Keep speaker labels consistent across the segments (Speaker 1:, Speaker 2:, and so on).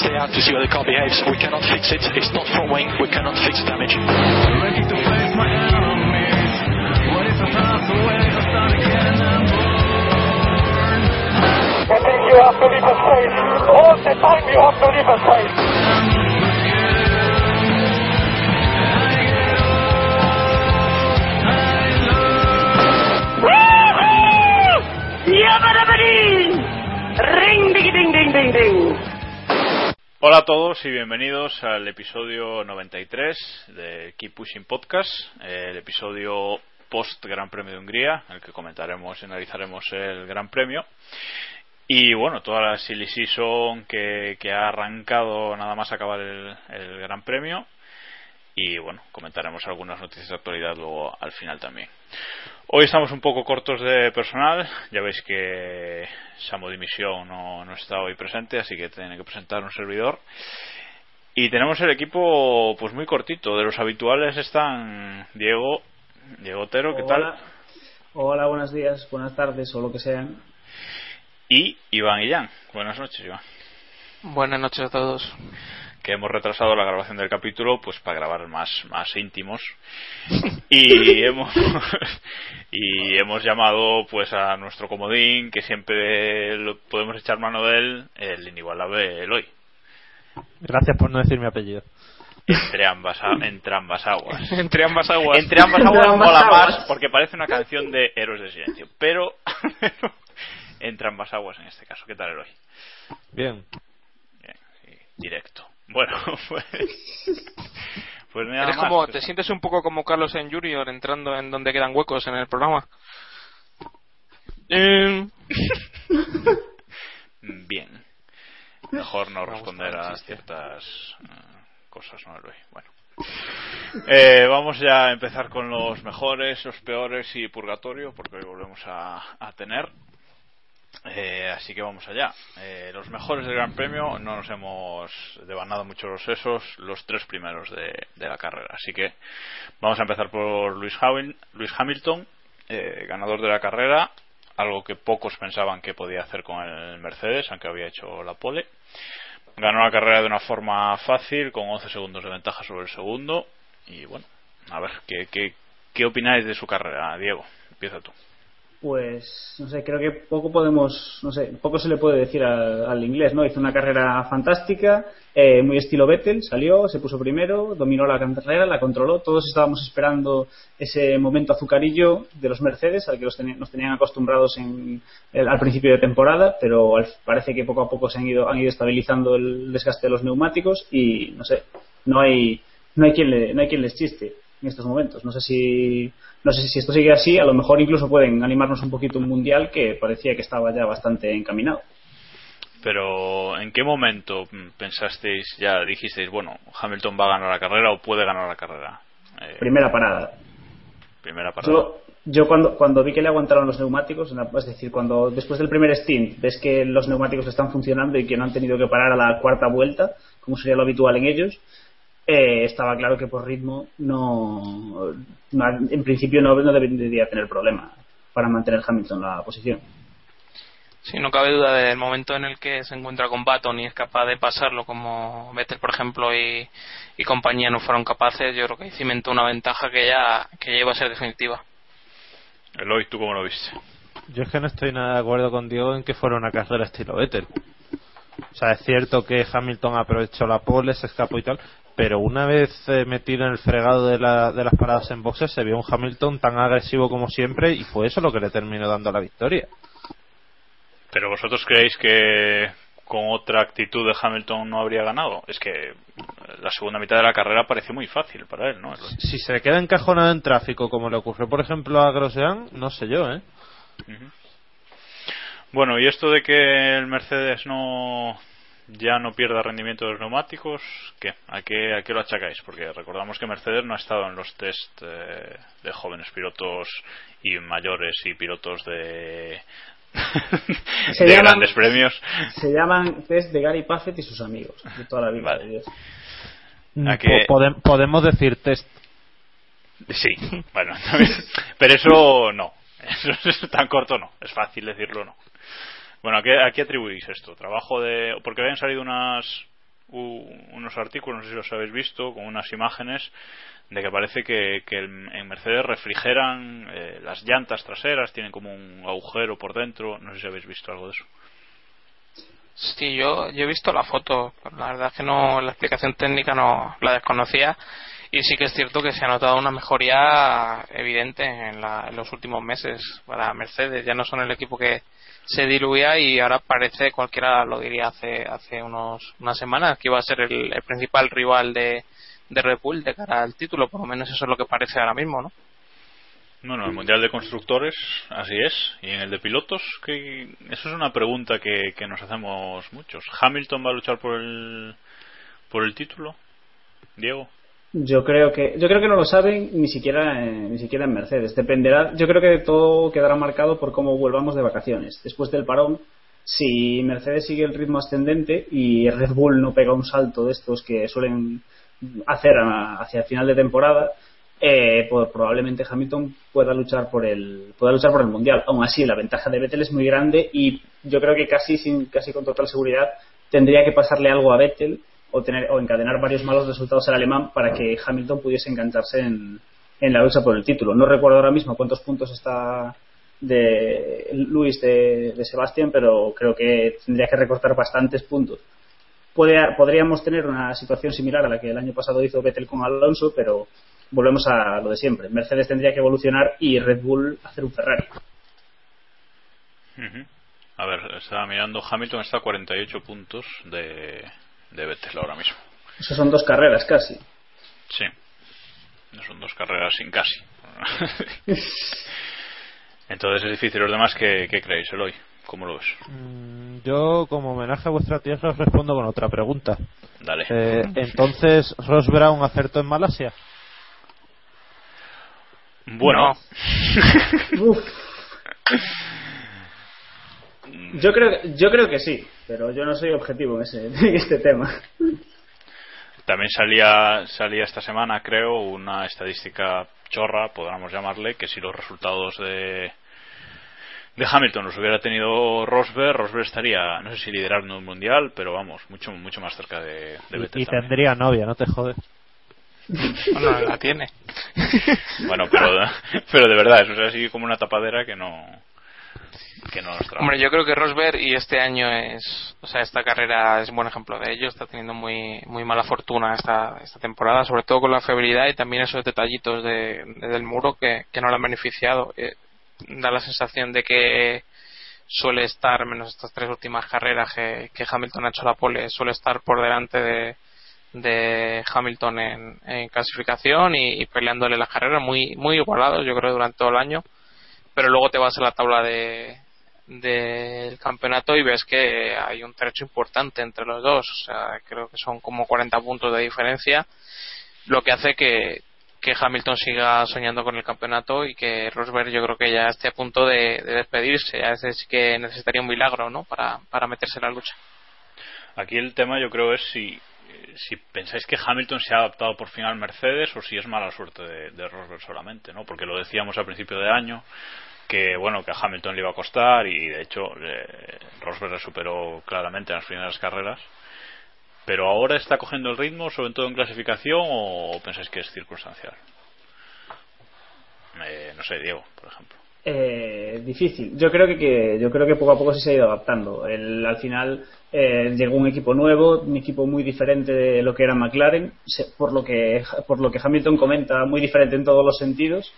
Speaker 1: Stay out to see how the car behaves. We cannot fix it. It's not front wing. We cannot fix the damage.
Speaker 2: I think you have to leave a space. All the time you have to leave a space. Ring ding ding ding ding ding.
Speaker 3: Hola a todos y bienvenidos al episodio 93 de Keep Pushing Podcast, el episodio post Gran Premio de Hungría, en el que comentaremos y analizaremos el Gran Premio. Y bueno, toda la silly season que, que ha arrancado nada más acabar el, el Gran Premio. Y bueno, comentaremos algunas noticias de actualidad luego al final también. Hoy estamos un poco cortos de personal, ya veis que Samo Dimisión no, no está hoy presente, así que tiene que presentar un servidor. Y tenemos el equipo pues muy cortito, de los habituales están Diego, Diego Otero, ¿qué tal?
Speaker 4: Hola. Hola, buenos días, buenas tardes o lo que sean.
Speaker 3: Y Iván Illán, buenas noches Iván.
Speaker 5: Buenas noches a todos.
Speaker 3: Que hemos retrasado la grabación del capítulo pues para grabar más más íntimos y hemos y hemos llamado pues a nuestro comodín que siempre lo podemos echar mano de él el inigualable Eloy
Speaker 6: Gracias por no decir mi apellido.
Speaker 3: entre ambas entre ambas aguas
Speaker 5: Entre ambas aguas.
Speaker 3: entre ambas aguas
Speaker 4: ambas
Speaker 3: mola
Speaker 4: aguas.
Speaker 3: más porque parece una canción de Héroes del Silencio pero entre ambas aguas en este caso ¿qué tal Eloy?
Speaker 6: Bien.
Speaker 3: Bien, sí, directo bueno pues pues nada
Speaker 5: Eres
Speaker 3: más,
Speaker 5: como,
Speaker 3: pues-
Speaker 5: te sientes un poco como Carlos en Junior entrando en donde quedan huecos en el programa. Eh,
Speaker 3: Bien. Mejor no responder a ciertas eh, cosas, ¿no, Eloy? Bueno. Eh, vamos ya a empezar con los mejores, los peores y purgatorio, porque hoy volvemos a, a tener. Eh, así que vamos allá. Eh, los mejores del Gran Premio no nos hemos devanado mucho los sesos, los tres primeros de, la carrera. Así que vamos a empezar por Luis Hamilton, eh, ganador de la carrera, algo que pocos pensaban que podía hacer con el Mercedes, aunque había hecho la pole. Ganó la carrera de una forma fácil, con 11 segundos de ventaja sobre el segundo. Y bueno, a ver, ¿qué, qué, qué opináis de su carrera, Diego? Empieza tú.
Speaker 4: Pues, no sé, creo que poco podemos, no sé, poco se le puede decir al, al inglés, ¿no? Hizo una carrera fantástica, eh, muy estilo Vettel, salió, se puso primero, dominó la carrera, la controló. Todos estábamos esperando ese momento azucarillo de los Mercedes, al que nos tenían acostumbrados en, el- al principio de temporada, pero al- parece que poco a poco se han ido, han ido estabilizando el desgaste de los neumáticos y, no sé, no hay, no hay quien, le, no hay quien les chiste en estos momentos. No sé si no sé si esto sigue así, a lo mejor incluso pueden animarnos un poquito un mundial que parecía que estaba ya bastante encaminado.
Speaker 3: Pero, ¿en qué momento pensasteis, ya dijisteis, bueno, Hamilton va a ganar la carrera o puede ganar la carrera? Eh,
Speaker 4: Primera parada.
Speaker 3: primera parada.
Speaker 4: Yo, Yo cuando, cuando vi que le aguantaron los neumáticos, es decir, cuando después del primer stint ves que los neumáticos están funcionando y que no han tenido que parar a la cuarta vuelta, como sería lo habitual en ellos, eh, estaba claro que por ritmo no, en principio no, no debería tener problema para mantener Hamilton la posición.
Speaker 5: Sí, no cabe duda del momento en el que se encuentra con Baton y es capaz de pasarlo, como Vettel, por ejemplo, y, compañía no fueron capaces, yo creo que cimentó una ventaja que ya, que ya iba a ser definitiva.
Speaker 3: Eloy, ¿tú cómo lo viste?
Speaker 6: Yo es que no estoy nada de acuerdo con Diego en que fuera una carrera estilo Vettel. O sea, es cierto que Hamilton aprovechó la pole, se escapó y tal, pero una vez eh, metido en el fregado de, de las paradas en boxes se vio un Hamilton tan agresivo como siempre y fue eso lo que le terminó dando la victoria.
Speaker 3: Pero vosotros creéis que con otra actitud de Hamilton no habría ganado. Es que la segunda mitad de la carrera pareció muy fácil para él, ¿no?
Speaker 6: Si se queda encajonado en tráfico, como le ocurrió, por ejemplo, a Grosjean, no sé yo, ¿eh?
Speaker 3: Bueno, y esto de que el Mercedes no ya no pierda rendimiento de los neumáticos, ¿qué? ¿A qué, a qué lo achacáis? Porque recordamos que Mercedes no ha estado en los test eh, de jóvenes pilotos y mayores y pilotos de, de grandes premios.
Speaker 4: Se llaman test de Gary Puffett y sus amigos de toda la vida.
Speaker 6: Mm, podemos decir test.
Speaker 3: Sí, bueno, pero eso no. Eso es tan corto no. Es fácil decirlo no. Bueno, ¿a qué, atribuís esto? Trabajo de. Porque habían salido unas, unos artículos, no sé si los habéis visto, con unas imágenes de que parece que, en Mercedes refrigeran eh, las llantas traseras, tienen como un agujero por dentro. No sé si habéis visto algo de eso.
Speaker 5: Sí, yo, yo he visto la foto. La verdad es que no, la explicación técnica no la desconocía. Y sí que es cierto que se ha notado una mejoría evidente en, en los últimos meses para Mercedes. Ya no son el equipo que se diluía y ahora parece, cualquiera lo diría hace, hace unos, unas semanas, que iba a ser el principal rival de, de Red Bull de cara al título, por lo menos eso es lo que parece ahora mismo, ¿no?
Speaker 3: Bueno, el Mundial de Constructores, así es. Y en el de pilotos, que eso es una pregunta que, que nos hacemos muchos. ¿Hamilton va a luchar por el, por el título? Diego.
Speaker 4: Yo creo que yo creo que no lo saben ni siquiera ni siquiera en Mercedes. Dependerá. Yo creo que todo quedará marcado por cómo vuelvamos de vacaciones. Después del parón, si Mercedes sigue el ritmo ascendente y Red Bull no pega un salto de estos que suelen hacer hacia el final de temporada, eh, pues probablemente Hamilton pueda luchar por el pueda luchar por el mundial. Aún así, la ventaja de Vettel es muy grande y yo creo que casi sin casi con total seguridad tendría que pasarle algo a Vettel o tener o encadenar varios malos resultados al alemán para que Hamilton pudiese engancharse en, en la lucha por el título. No recuerdo ahora mismo cuántos puntos está de Luis de, de Sebastián, pero creo que tendría que recortar bastantes puntos podríamos tener una situación similar a la que el año pasado hizo Vettel con Alonso, pero volvemos a lo de siempre. Mercedes tendría que evolucionar y Red Bull hacer un Ferrari.
Speaker 3: A ver, estaba mirando, Hamilton está a 48 puntos de, de Vettel ahora mismo.
Speaker 4: Eso son dos carreras casi.
Speaker 3: Sí, son dos carreras sin casi. Entonces es difícil. ¿Los demás qué, qué creéis, Eloy? ¿Cómo lo ves?
Speaker 6: Mm, yo, como homenaje a vuestra tierra, os respondo con otra pregunta.
Speaker 3: Dale.
Speaker 6: Eh, entonces, ¿Ross Brown acertó en Malasia?
Speaker 3: Bueno.
Speaker 4: yo creo, yo creo que sí, pero yo no soy objetivo en, ese, en este tema.
Speaker 3: También salía, salía esta semana, creo, una estadística chorra, podríamos llamarle, que si los resultados de, de Hamilton los hubiera tenido Rosberg, Rosberg estaría, no sé si liderando un mundial, pero vamos, mucho mucho más cerca de, de Vettel.
Speaker 6: Y, tendría novia, no te jodes.
Speaker 5: Bueno, la tiene.
Speaker 3: bueno, pero, pero de verdad, eso es así como una tapadera que no. Que
Speaker 5: Hombre, yo creo que Rosberg y este año es, o sea, esta carrera es un buen ejemplo de ello. Está teniendo muy muy mala fortuna esta, esta temporada, sobre todo con la febrilidad y también esos detallitos de, del muro que, que no le han beneficiado. Eh, da la sensación de que suele estar, menos estas tres últimas carreras que, Hamilton ha hecho la pole, suele estar por delante de, de Hamilton en, clasificación y, peleándole las carreras muy, muy igualados, yo creo, durante todo el año. Pero luego te vas a la tabla de del campeonato y ves que hay un trecho importante entre los dos, o sea, creo que son como 40 puntos de diferencia, lo que hace que que Hamilton siga soñando con el campeonato y que Rosberg yo creo que ya esté a punto de, de despedirse. A veces sí que necesitaría un milagro ¿no? para, para meterse en la lucha.
Speaker 3: Aquí el tema yo creo es si, si pensáis que Hamilton se ha adaptado por fin al Mercedes o si es mala suerte de, Rosberg solamente, ¿no? Porque lo decíamos al principio de año que bueno que a Hamilton le iba a costar y de hecho eh, Rosberg le superó claramente en las primeras carreras. Pero ahora está cogiendo el ritmo sobre todo en clasificación o pensáis que es circunstancial eh, no sé Diego por ejemplo
Speaker 4: eh, difícil. Yo creo que, yo creo que poco a poco sí se ha ido adaptando. El, al final eh, llegó un equipo nuevo, un equipo muy diferente de lo que era McLaren, por lo que por lo que Hamilton comenta, muy diferente en todos los sentidos.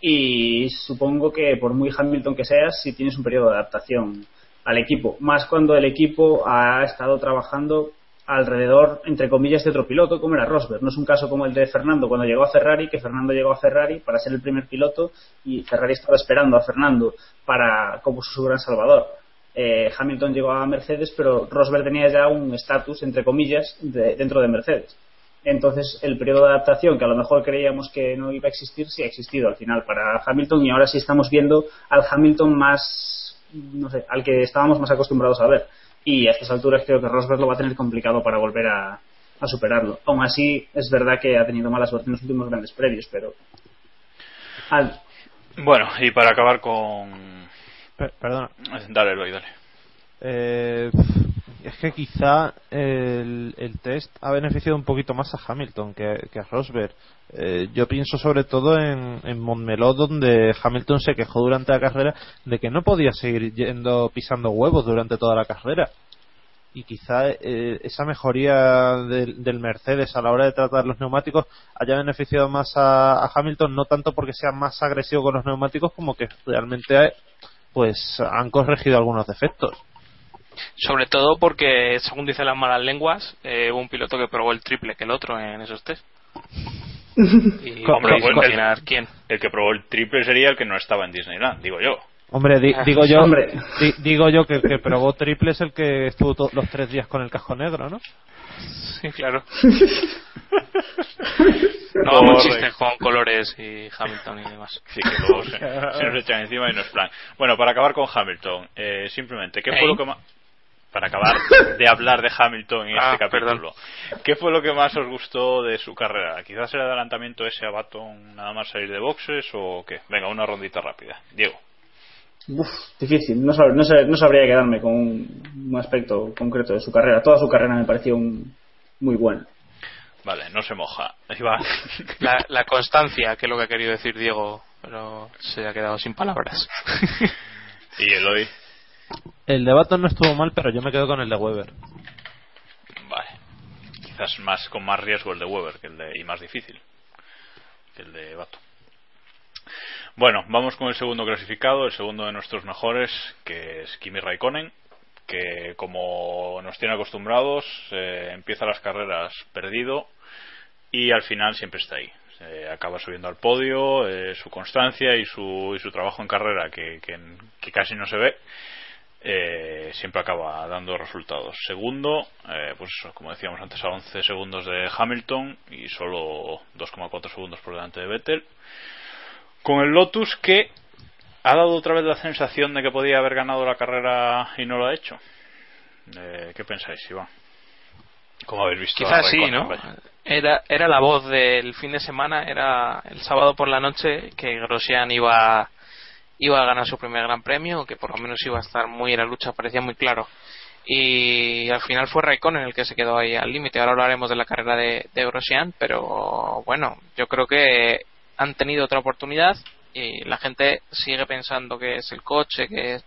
Speaker 4: Y supongo que por muy Hamilton que seas, si tienes un periodo de adaptación al equipo, más cuando el equipo ha estado trabajando alrededor, entre comillas, de otro piloto, como era Rosberg. No es un caso como el de Fernando cuando llegó a Ferrari, que Fernando llegó a Ferrari para ser el primer piloto y Ferrari estaba esperando a Fernando para como su gran salvador. Eh, Hamilton llegó a Mercedes, pero Rosberg tenía ya un estatus, entre comillas, de, dentro de Mercedes. Entonces, el periodo de adaptación, que a lo mejor creíamos que no iba a existir, sí ha existido al final para Hamilton y ahora sí estamos viendo al Hamilton más, no sé, al que estábamos más acostumbrados a ver y a estas alturas creo que Rosberg lo va a tener complicado para volver a, a superarlo. Aún así, es verdad que ha tenido mala suerte en los últimos grandes previos, pero. Al...
Speaker 3: Bueno, y para acabar con.
Speaker 6: Per perdona.
Speaker 3: Dale, Eloy, dale.
Speaker 6: Eh, es que quizá el, test ha beneficiado un poquito más a Hamilton que, a Rosberg. Eh, yo pienso sobre todo en, en Montmeló, donde Hamilton se quejó durante la carrera de que no podía seguir yendo pisando huevos durante toda la carrera. Y quizá eh, esa mejoría del, del, Mercedes a la hora de tratar los neumáticos haya beneficiado más a, a, Hamilton, no tanto porque sea más agresivo con los neumáticos, como que realmente pues han corregido algunos defectos.
Speaker 5: Sobre todo porque, según dicen las malas lenguas, eh, hubo un piloto que probó el triple que el otro en esos test. y
Speaker 3: Hombre,
Speaker 5: imaginar
Speaker 3: el,
Speaker 5: quién.
Speaker 3: El que probó el triple sería el que no estaba en Disneyland, digo yo.
Speaker 6: Hombre, di, digo yo, Hombre. Di, digo yo que el que probó triple es el que estuvo los tres días con el casco negro, ¿no?
Speaker 5: Sí, claro. no chistes con colores y Hamilton y demás.
Speaker 3: Sí, que luego se, se, nos echan encima y no es plan. Bueno, para acabar con Hamilton, eh, simplemente, ¿qué fue ¿Eh? lo que más para acabar de hablar de Hamilton en
Speaker 5: ah,
Speaker 3: este capítulo.
Speaker 5: Perdón.
Speaker 3: ¿Qué fue lo que más os gustó de su carrera? ¿Quizás el adelantamiento ese a Baton nada más salir de boxes o qué? Venga, una rondita rápida. Diego.
Speaker 4: Uf, difícil. No, sab no, sab no, sabría quedarme con un, un, aspecto concreto de su carrera. Toda su carrera me pareció un, muy buena.
Speaker 3: Vale, no se moja. Ahí va.
Speaker 5: La, la, constancia, que es lo que ha querido decir Diego, pero se ha quedado sin palabras.
Speaker 3: ¿Y Eloy?
Speaker 6: El de Baton no estuvo mal, pero yo me quedo con el de Weber.
Speaker 3: Vale. Quizás más con más riesgo el de Weber que el de, y más difícil que el de Baton. Bueno, vamos con el segundo clasificado, el segundo de nuestros mejores, que es Kimi Raikkonen, que como nos tiene acostumbrados, eh, empieza las carreras perdido y al final siempre está ahí. Eh, acaba subiendo al podio, eh, su constancia y su, y su trabajo en carrera, que, que, que casi no se ve, eh, siempre acaba dando resultados. Segundo, eh, pues como decíamos antes, a 11 segundos de Hamilton y solo 2,4 segundos por delante de Vettel. Con el Lotus que ha dado otra vez la sensación de que podía haber ganado la carrera y no lo ha hecho. Eh, ¿Qué pensáis, Iván? ¿Cómo habéis visto?
Speaker 5: Quizás sí, ¿no? Era, era la voz del fin de semana, era el sábado por la noche que Grosjean iba iba a ganar su primer gran premio, que por lo menos iba a estar muy en la lucha, parecía muy claro. Y al final fue Raikkonen el que se quedó ahí al límite. Ahora hablaremos de la carrera de, de Grosjean, pero bueno, yo creo que han tenido otra oportunidad y la gente sigue pensando que es el coche, que es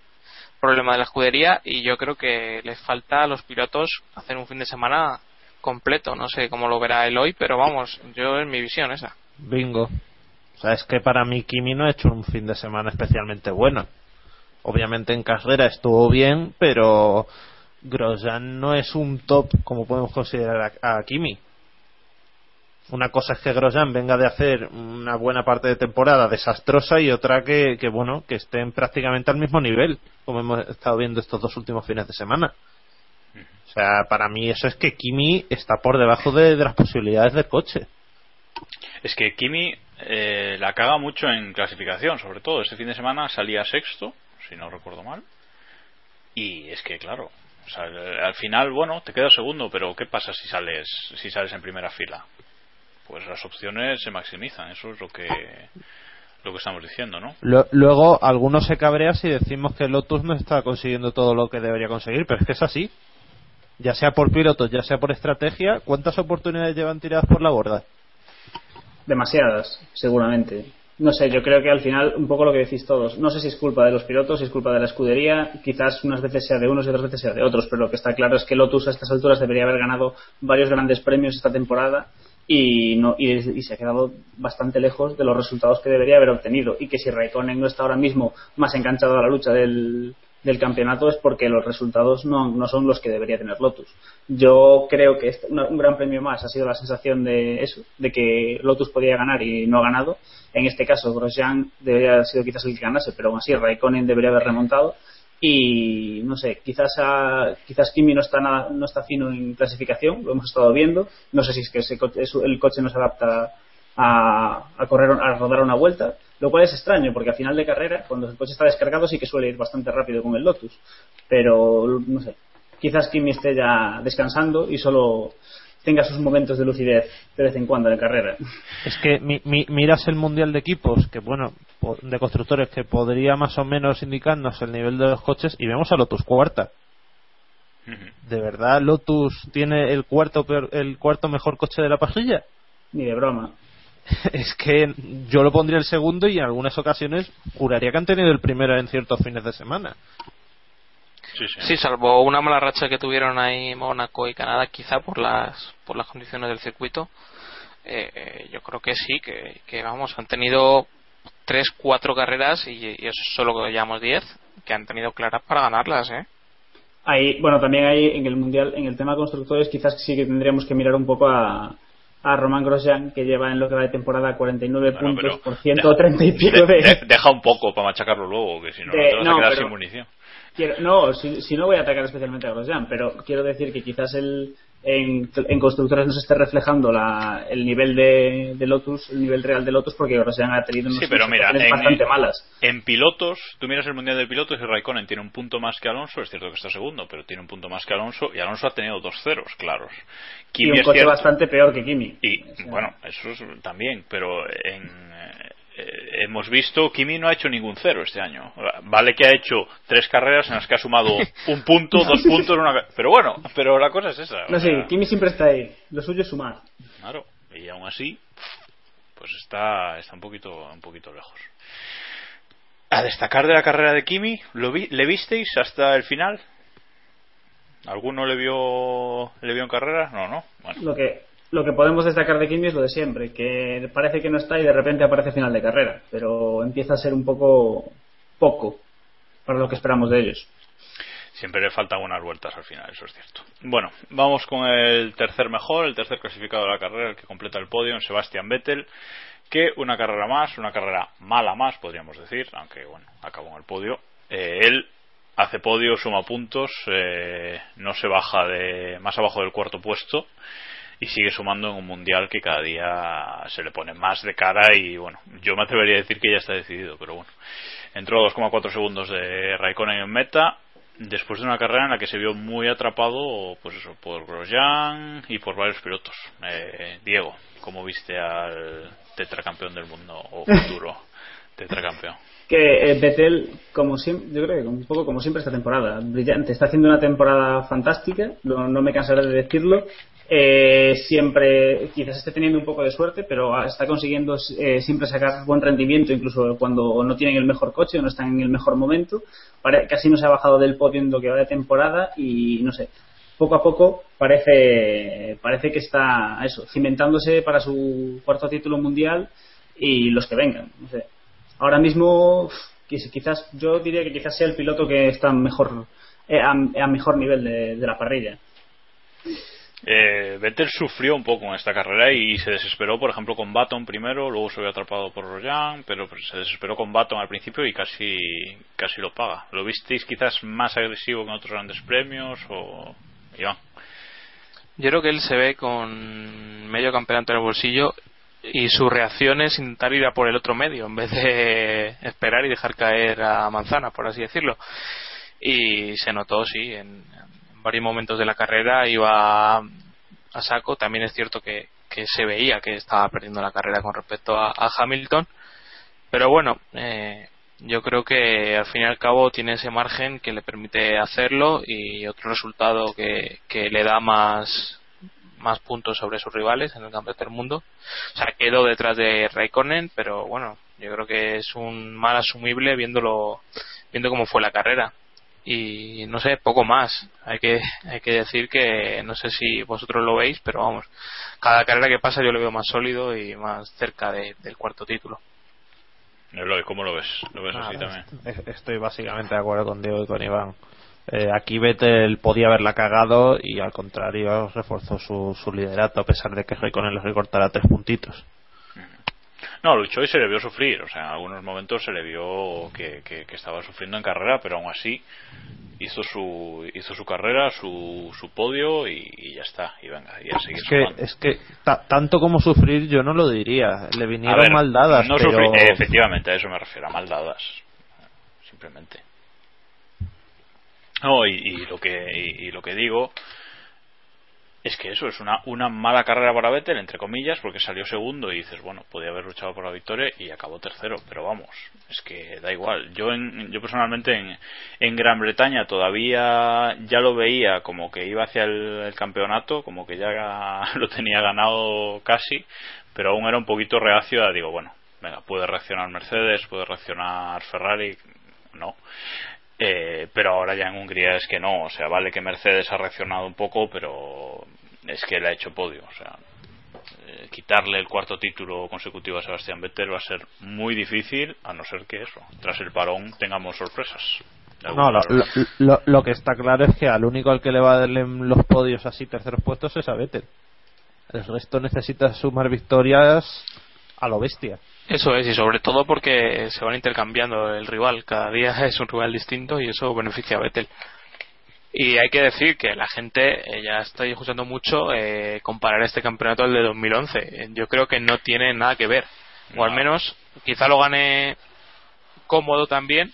Speaker 5: problema de la escudería y yo creo que les falta a los pilotos hacer un fin de semana completo. No sé cómo lo verá él hoy, pero vamos, yo es mi visión esa.
Speaker 6: Bingo. O sea, es que para mí Kimi no ha hecho un fin de semana especialmente bueno. Obviamente en carrera estuvo bien, pero Grosjean no es un top como podemos considerar a, a Kimi. Una cosa es que Grosjean venga de hacer una buena parte de temporada desastrosa y otra que, que, bueno, que estén prácticamente al mismo nivel, como hemos estado viendo estos dos últimos fines de semana. O sea, para mí eso es que Kimi está por debajo de, de las posibilidades del coche.
Speaker 3: Es que Kimi eh, la caga mucho en clasificación, sobre todo. Este fin de semana salía sexto, si no recuerdo mal. Y es que, claro, al final, bueno, te queda segundo, pero ¿qué pasa si sales, si sales en primera fila? Pues las opciones se maximizan, eso es lo que lo que estamos diciendo, ¿no?
Speaker 6: Luego, algunos se cabrean si decimos que Lotus no está consiguiendo todo lo que debería conseguir, pero es que es así. Ya sea por pilotos, ya sea por estrategia, ¿cuántas oportunidades llevan tiradas por la borda?
Speaker 4: Demasiadas, seguramente. No sé, yo creo que al final, un poco lo que decís todos, no sé si es culpa de los pilotos, si es culpa de la escudería, quizás unas veces sea de unos y otras veces sea de otros, pero lo que está claro es que Lotus a estas alturas debería haber ganado varios grandes premios esta temporada y, no, y, se ha quedado bastante lejos de los resultados que debería haber obtenido y que si Raikkonen no está ahora mismo más enganchado a la lucha del, del campeonato es porque los resultados no, no, son los que debería tener Lotus. Yo creo que este, un gran premio más ha sido la sensación de eso, de que Lotus podía ganar y no ha ganado. En este caso, Grosjean debería haber sido quizás el que ganase, pero aún así Raikkonen debería haber remontado y no sé, quizás quizás Kimi no está nada, no está fino en clasificación, lo hemos estado viendo, no sé si es que el coche no se adapta a, a, correr a rodar una vuelta, lo cual es extraño porque al final de carrera, cuando el coche está descargado sí que suele ir bastante rápido con el Lotus, pero no sé, quizás Kimi esté ya descansando y solo tenga sus momentos de lucidez de vez en cuando en carrera.
Speaker 6: Es que miras el mundial de equipos, que bueno, de constructores, que podría más o menos indicarnos el nivel de los coches, y vemos a Lotus cuarta. ¿De verdad Lotus tiene el cuarto el cuarto mejor coche de la parrilla?
Speaker 4: Ni de broma.
Speaker 6: es que yo lo pondría el segundo y en algunas ocasiones juraría que han tenido el primero en ciertos fines de semana.
Speaker 5: Sí, salvo una mala racha que tuvieron ahí Mónaco y Canadá, quizá por las por las condiciones del circuito. Eh, yo creo que sí, que, vamos, han tenido tres, cuatro carreras y, eso es solo que llamamos diez, que han tenido claras para ganarlas, ¿eh?
Speaker 4: Ahí, bueno, también ahí en el mundial, en el tema constructores, quizás sí que tendríamos que mirar un poco a, a Román Grosjean, que lleva en lo que va de temporada 49 puntos por 130 y pico de,
Speaker 3: Deja un poco para machacarlo luego, que si no, te vas a quedar sin munición.
Speaker 4: no, si, si, no voy a atacar especialmente a Grosjean, pero quiero decir que quizás el, en, en constructores no se esté reflejando la, el nivel de, Lotus, el nivel real de Lotus, porque Grosjean ha tenido unas
Speaker 3: sí, pero mira,
Speaker 4: bastante malas.
Speaker 3: En pilotos, tú miras el mundial de pilotos y Raikkonen tiene un punto más que Alonso, es cierto que está segundo, pero tiene un punto más que Alonso y Alonso ha tenido dos ceros, claros.
Speaker 4: y un coche bastante peor que Kimi.
Speaker 3: Y bueno, eso también, pero en eh, hemos visto Kimi no ha hecho ningún cero este año. Vale que ha hecho tres carreras en las que ha sumado un punto, dos puntos, una... pero bueno, pero la cosa es esa.
Speaker 4: No sé, Kimi siempre está ahí. Lo suyo es sumar.
Speaker 3: Claro, y aún así, pues está, está un poquito, un poquito lejos. A destacar de la carrera de Kimi, ¿lo vi, ¿le visteis hasta el final? ¿Alguno le vio, le vio en carrera? No, no.
Speaker 4: Bueno. Lo que lo que podemos destacar de Kimi es lo de siempre, que parece que no está y de repente aparece final de carrera, pero empieza a ser un poco poco para lo que esperamos de ellos.
Speaker 3: Siempre le faltan unas vueltas al final, eso es cierto. Bueno, vamos con el tercer mejor, el tercer clasificado de la carrera, el que completa el podio, Sebastian Vettel, que una carrera más, una carrera mala más, podríamos decir, aunque bueno, acabó en el podio. Eh, él hace podio, suma puntos, eh, no se baja de más abajo del cuarto puesto y sigue sumando en un mundial que cada día se le pone más de cara y bueno, yo me atrevería a decir que ya está decidido, pero bueno, entró 2,4 segundos de Raikkonen en meta después de una carrera en la que se vio muy atrapado pues eso, por Grosjean y por varios pilotos. Eh, Diego, ¿cómo viste al tetracampeón del mundo o futuro tetracampeón?
Speaker 4: que eh, Vettel, como siempre, yo creo que un poco como siempre esta temporada, brillante, está haciendo una temporada fantástica, no, no me cansaré de decirlo, eh, siempre quizás esté teniendo un poco de suerte, pero está consiguiendo eh, siempre sacar buen rendimiento, incluso cuando no tienen el mejor coche o no están en el mejor momento. casi no se ha bajado del podio en lo que va de temporada y no sé, poco a poco parece, parece que está eso, cimentándose para su cuarto título mundial y los que vengan. Ahora mismo, quizás yo diría que quizás sea el piloto que está mejor, eh, a, mejor nivel de la parrilla.
Speaker 3: Eh, Vettel sufrió un poco en esta carrera y se desesperó, por ejemplo, con Baton primero, luego se vio atrapado por Royan, pero se desesperó con Baton al principio y casi, casi lo paga. ¿Lo visteis quizás más agresivo que en otros grandes premios o Iván?
Speaker 5: Yo creo que él se ve con medio campeonato en el bolsillo y su reacción es intentar ir a por el otro medio en vez de esperar y dejar caer a Manzana, por así decirlo. Y se notó, sí, en, varios momentos de la carrera iba a saco. También es cierto que, que se veía que estaba perdiendo la carrera con respecto a, Hamilton. Pero bueno, eh, yo creo que al fin y al cabo tiene ese margen que le permite hacerlo y otro resultado que, que le da más más puntos sobre sus rivales en el campeonato del mundo. O sea, quedó detrás de Raikkonen, pero bueno, yo creo que es un mal asumible viéndolo viendo cómo fue la carrera. Y no sé, poco más. Hay que hay que decir que no sé si vosotros lo veis, pero vamos, cada carrera que pasa yo lo veo más sólido y más cerca de, del cuarto título.
Speaker 3: ¿Cómo lo ves? ¿Lo ves así también?
Speaker 6: Estoy básicamente de acuerdo con Diego y con Iván. Eh, aquí Vettel podía haberla cagado y al contrario reforzó su, su liderato a pesar de que Raikkonen le recortara tres puntitos.
Speaker 3: No, luchó y se le vio sufrir. O sea, en algunos momentos se le vio que, que, que estaba sufriendo en carrera, pero aún así hizo su hizo su carrera, su, su podio y, y ya está. Y venga, y a seguir
Speaker 6: Es que, es que ta- tanto como sufrir yo no lo diría. Le vinieron
Speaker 3: A ver,
Speaker 6: mal dadas.
Speaker 3: no
Speaker 6: pero...
Speaker 3: sufrir- eh, efectivamente, a eso me refiero, a mal dadas. Simplemente. No, y, y lo que y, y lo que digo es que eso es una, una mala carrera para Vettel, entre comillas, porque salió segundo y dices, bueno, podía haber luchado por la victoria y acabó tercero, pero vamos, es que da igual. Yo, en, yo personalmente en, en Gran Bretaña todavía ya lo veía como que iba hacia el, campeonato, como que ya lo tenía ganado casi, pero aún era un poquito reacio a, digo, bueno, venga, puede reaccionar Mercedes, puede reaccionar Ferrari, no. Eh, pero ahora ya en Hungría es que no, o sea, vale que Mercedes ha reaccionado un poco, pero es que le ha hecho podio, o sea, eh, quitarle el cuarto título consecutivo a Sebastián Vettel va a ser muy difícil, a no ser que eso, tras el parón tengamos sorpresas.
Speaker 6: No, lo- lo- lo que está claro es que al único al que le va a darle los podios así terceros puestos es a Vettel. El resto necesita sumar victorias a lo bestia.
Speaker 5: Eso es, y sobre todo porque se van intercambiando el rival. Cada día es un rival distinto y eso beneficia a Vettel. Y hay que decir que la gente eh, ya está escuchando mucho eh, comparar este campeonato al de 2011. Eh, Yo creo que no tiene nada que ver. O al menos, quizá lo gane cómodo también,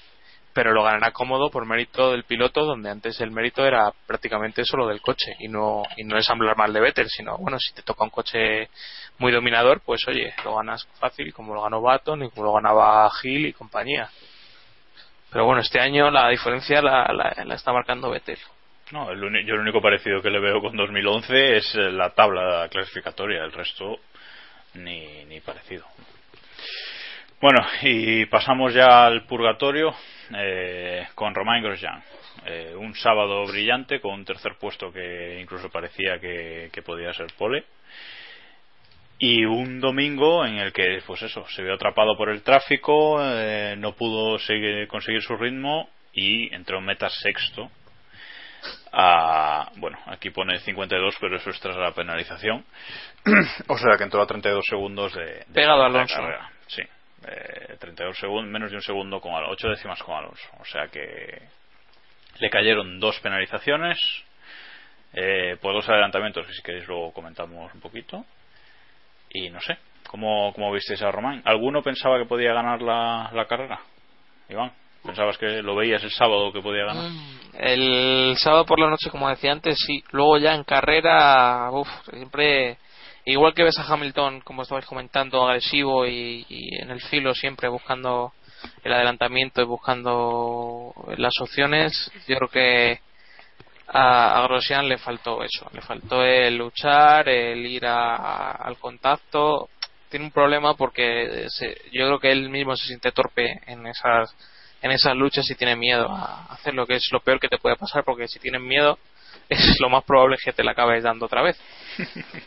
Speaker 5: pero lo ganará cómodo por mérito del piloto, donde antes el mérito era prácticamente solo del coche y no, y no es hablar mal de Vettel, sino bueno, si te toca un coche muy dominador, pues oye, lo ganas fácil, como lo ganó Baton y como lo ganaba Gil y compañía. Pero bueno, este año la diferencia la, la, está marcando Vettel.
Speaker 3: No, el uni- yo el único parecido que le veo con 2011 es eh, la tabla clasificatoria, el resto ni, ni parecido. Bueno, y pasamos ya al purgatorio eh, con Romain Grosjean. Eh, un sábado brillante con un tercer puesto que incluso parecía que, que podía ser pole. Y un domingo en el que, pues eso, se vio atrapado por el tráfico, eh, no pudo seguir- conseguir su ritmo y entró en meta sexto a, bueno, aquí pone 52, pero eso es tras la penalización. o sea que entró a 32 segundos de, de
Speaker 5: Pegado a Alonso.
Speaker 3: carrera. Sí, eh, 32 segundos, menos de un segundo con Alonso, 8 décimas con Alonso. O sea que le cayeron dos penalizaciones eh, por dos adelantamientos, que si queréis luego comentamos un poquito. Y no sé, ¿cómo, cómo visteis a Román? ¿Alguno pensaba que podía ganar la, la carrera? Iván, ¿pensabas que lo veías el sábado que podía ganar?
Speaker 5: El sábado por la noche, como decía antes, sí. Luego ya en carrera, uff, siempre. Igual que ves a Hamilton, como estabais comentando, agresivo y en el filo siempre buscando el adelantamiento y buscando las opciones, yo creo que a, a Grosjean le faltó eso. Le faltó el luchar, el ir a- al contacto. Tiene un problema porque se- yo creo que él mismo se siente torpe en esas en esas luchas y tiene miedo a hacer lo que es lo peor que te puede pasar porque si tienes miedo es lo más probable que te la acabes dando otra vez.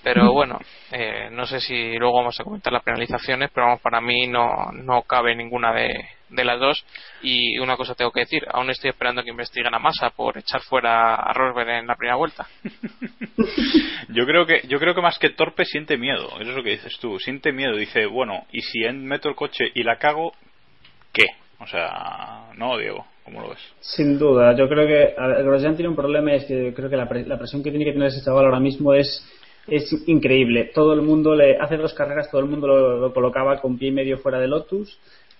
Speaker 5: Pero bueno eh, no sé si luego vamos a comentar las penalizaciones pero vamos para mí no no cabe ninguna de, de las dos. Y una cosa tengo que decir aún estoy esperando que investiguen a Massa por echar fuera a Rosberg en la primera vuelta.
Speaker 3: Yo creo que yo creo que más que torpe siente miedo, eso es lo que dices tú, siente miedo, dice, bueno, y si meto el coche y la cago, ¿qué? O sea, no, Diego, ¿cómo lo ves?
Speaker 4: Sin duda, yo creo que Grosjean tiene un problema es que creo que la, pre- la presión que tiene que tener ese chaval ahora mismo es es increíble. Todo el mundo le hace dos carreras, todo el mundo lo, colocaba con pie y medio fuera de Lotus.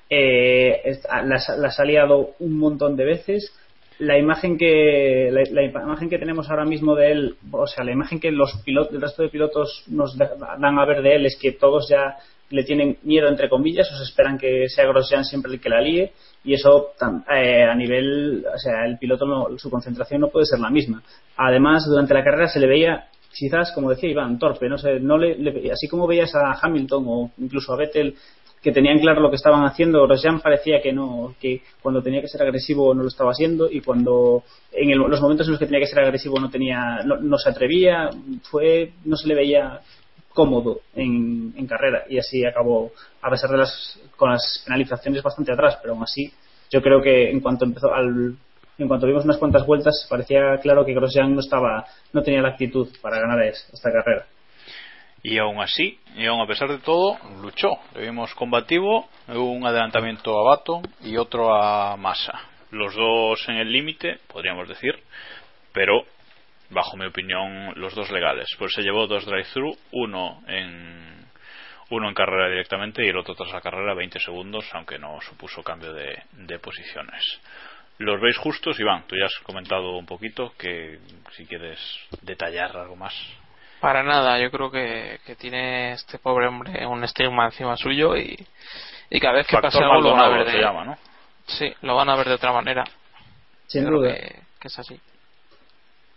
Speaker 4: Eh, las, ha liado un montón de veces. La imagen que la, imagen que tenemos ahora mismo de él, o sea, la imagen que los pilotos, el resto de pilotos nos dan a ver de él es que todos ya le tienen miedo entre comillas, o se esperan que sea Grosjean siempre el que la líe y eso eh, a nivel, o sea, el piloto no, su concentración no puede ser la misma. Además, durante la carrera se le veía quizás, como decía Iván, torpe, no sé, no le, así como veías a Hamilton o incluso a Vettel que tenían claro lo que estaban haciendo, Grosjean parecía que no, que cuando tenía que ser agresivo no lo estaba haciendo y cuando en los momentos en los que tenía que ser agresivo no tenía, no, se atrevía, fue, no se le veía cómodo en, carrera. Y así acabó a pesar de las con las penalizaciones bastante atrás pero aún así yo creo que en cuanto empezó al en cuanto vimos unas cuantas vueltas parecía claro que Grosjean no estaba no tenía la actitud para ganar esta carrera.
Speaker 3: Y aún así y aún a pesar de todo luchó. Le vimos combativo hubo un adelantamiento a Baton y otro a Massa. Los dos en el límite podríamos decir pero bajo mi opinión los dos legales pues se llevó dos drive-thru uno en uno en carrera directamente y el otro tras la carrera 20 segundos aunque no supuso cambio de, de posiciones ¿Los veis justos, Iván? Tú ya has comentado un poquito que si quieres detallar algo más.
Speaker 5: Para nada, yo creo que, tiene este pobre hombre un estigma encima suyo y, y cada vez que pasa algo lo van a ver de,
Speaker 3: llama, ¿no?
Speaker 5: Sí, lo van a ver de otra manera.
Speaker 4: Sin duda.
Speaker 5: Que, es así.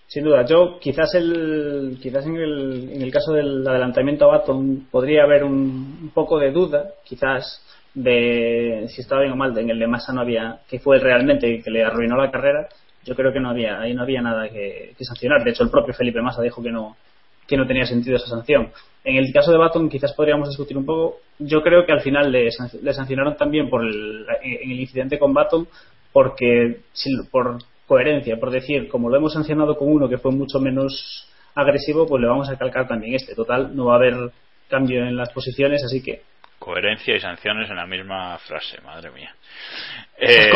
Speaker 4: Sin duda, yo quizás el quizás en el, en el caso del adelantamiento a Baton podría haber un, un poco de duda, quizás de si estaba bien o mal en el de Massa no había que fue realmente que le arruinó la carrera. Yo creo que no había ahí no había nada que, sancionar. De hecho el propio Felipe Massa dijo que no que no tenía sentido esa sanción. En el caso de Baton quizás podríamos discutir un poco. Yo creo que al final le, sancionaron también por el, en el incidente con Baton porque por coherencia por decir como lo hemos sancionado con uno que fue mucho menos agresivo pues le vamos a calcar también este total no va a haber cambio en las posiciones así que
Speaker 3: Coherencia y sanciones en la misma frase, madre mía.
Speaker 4: Eh,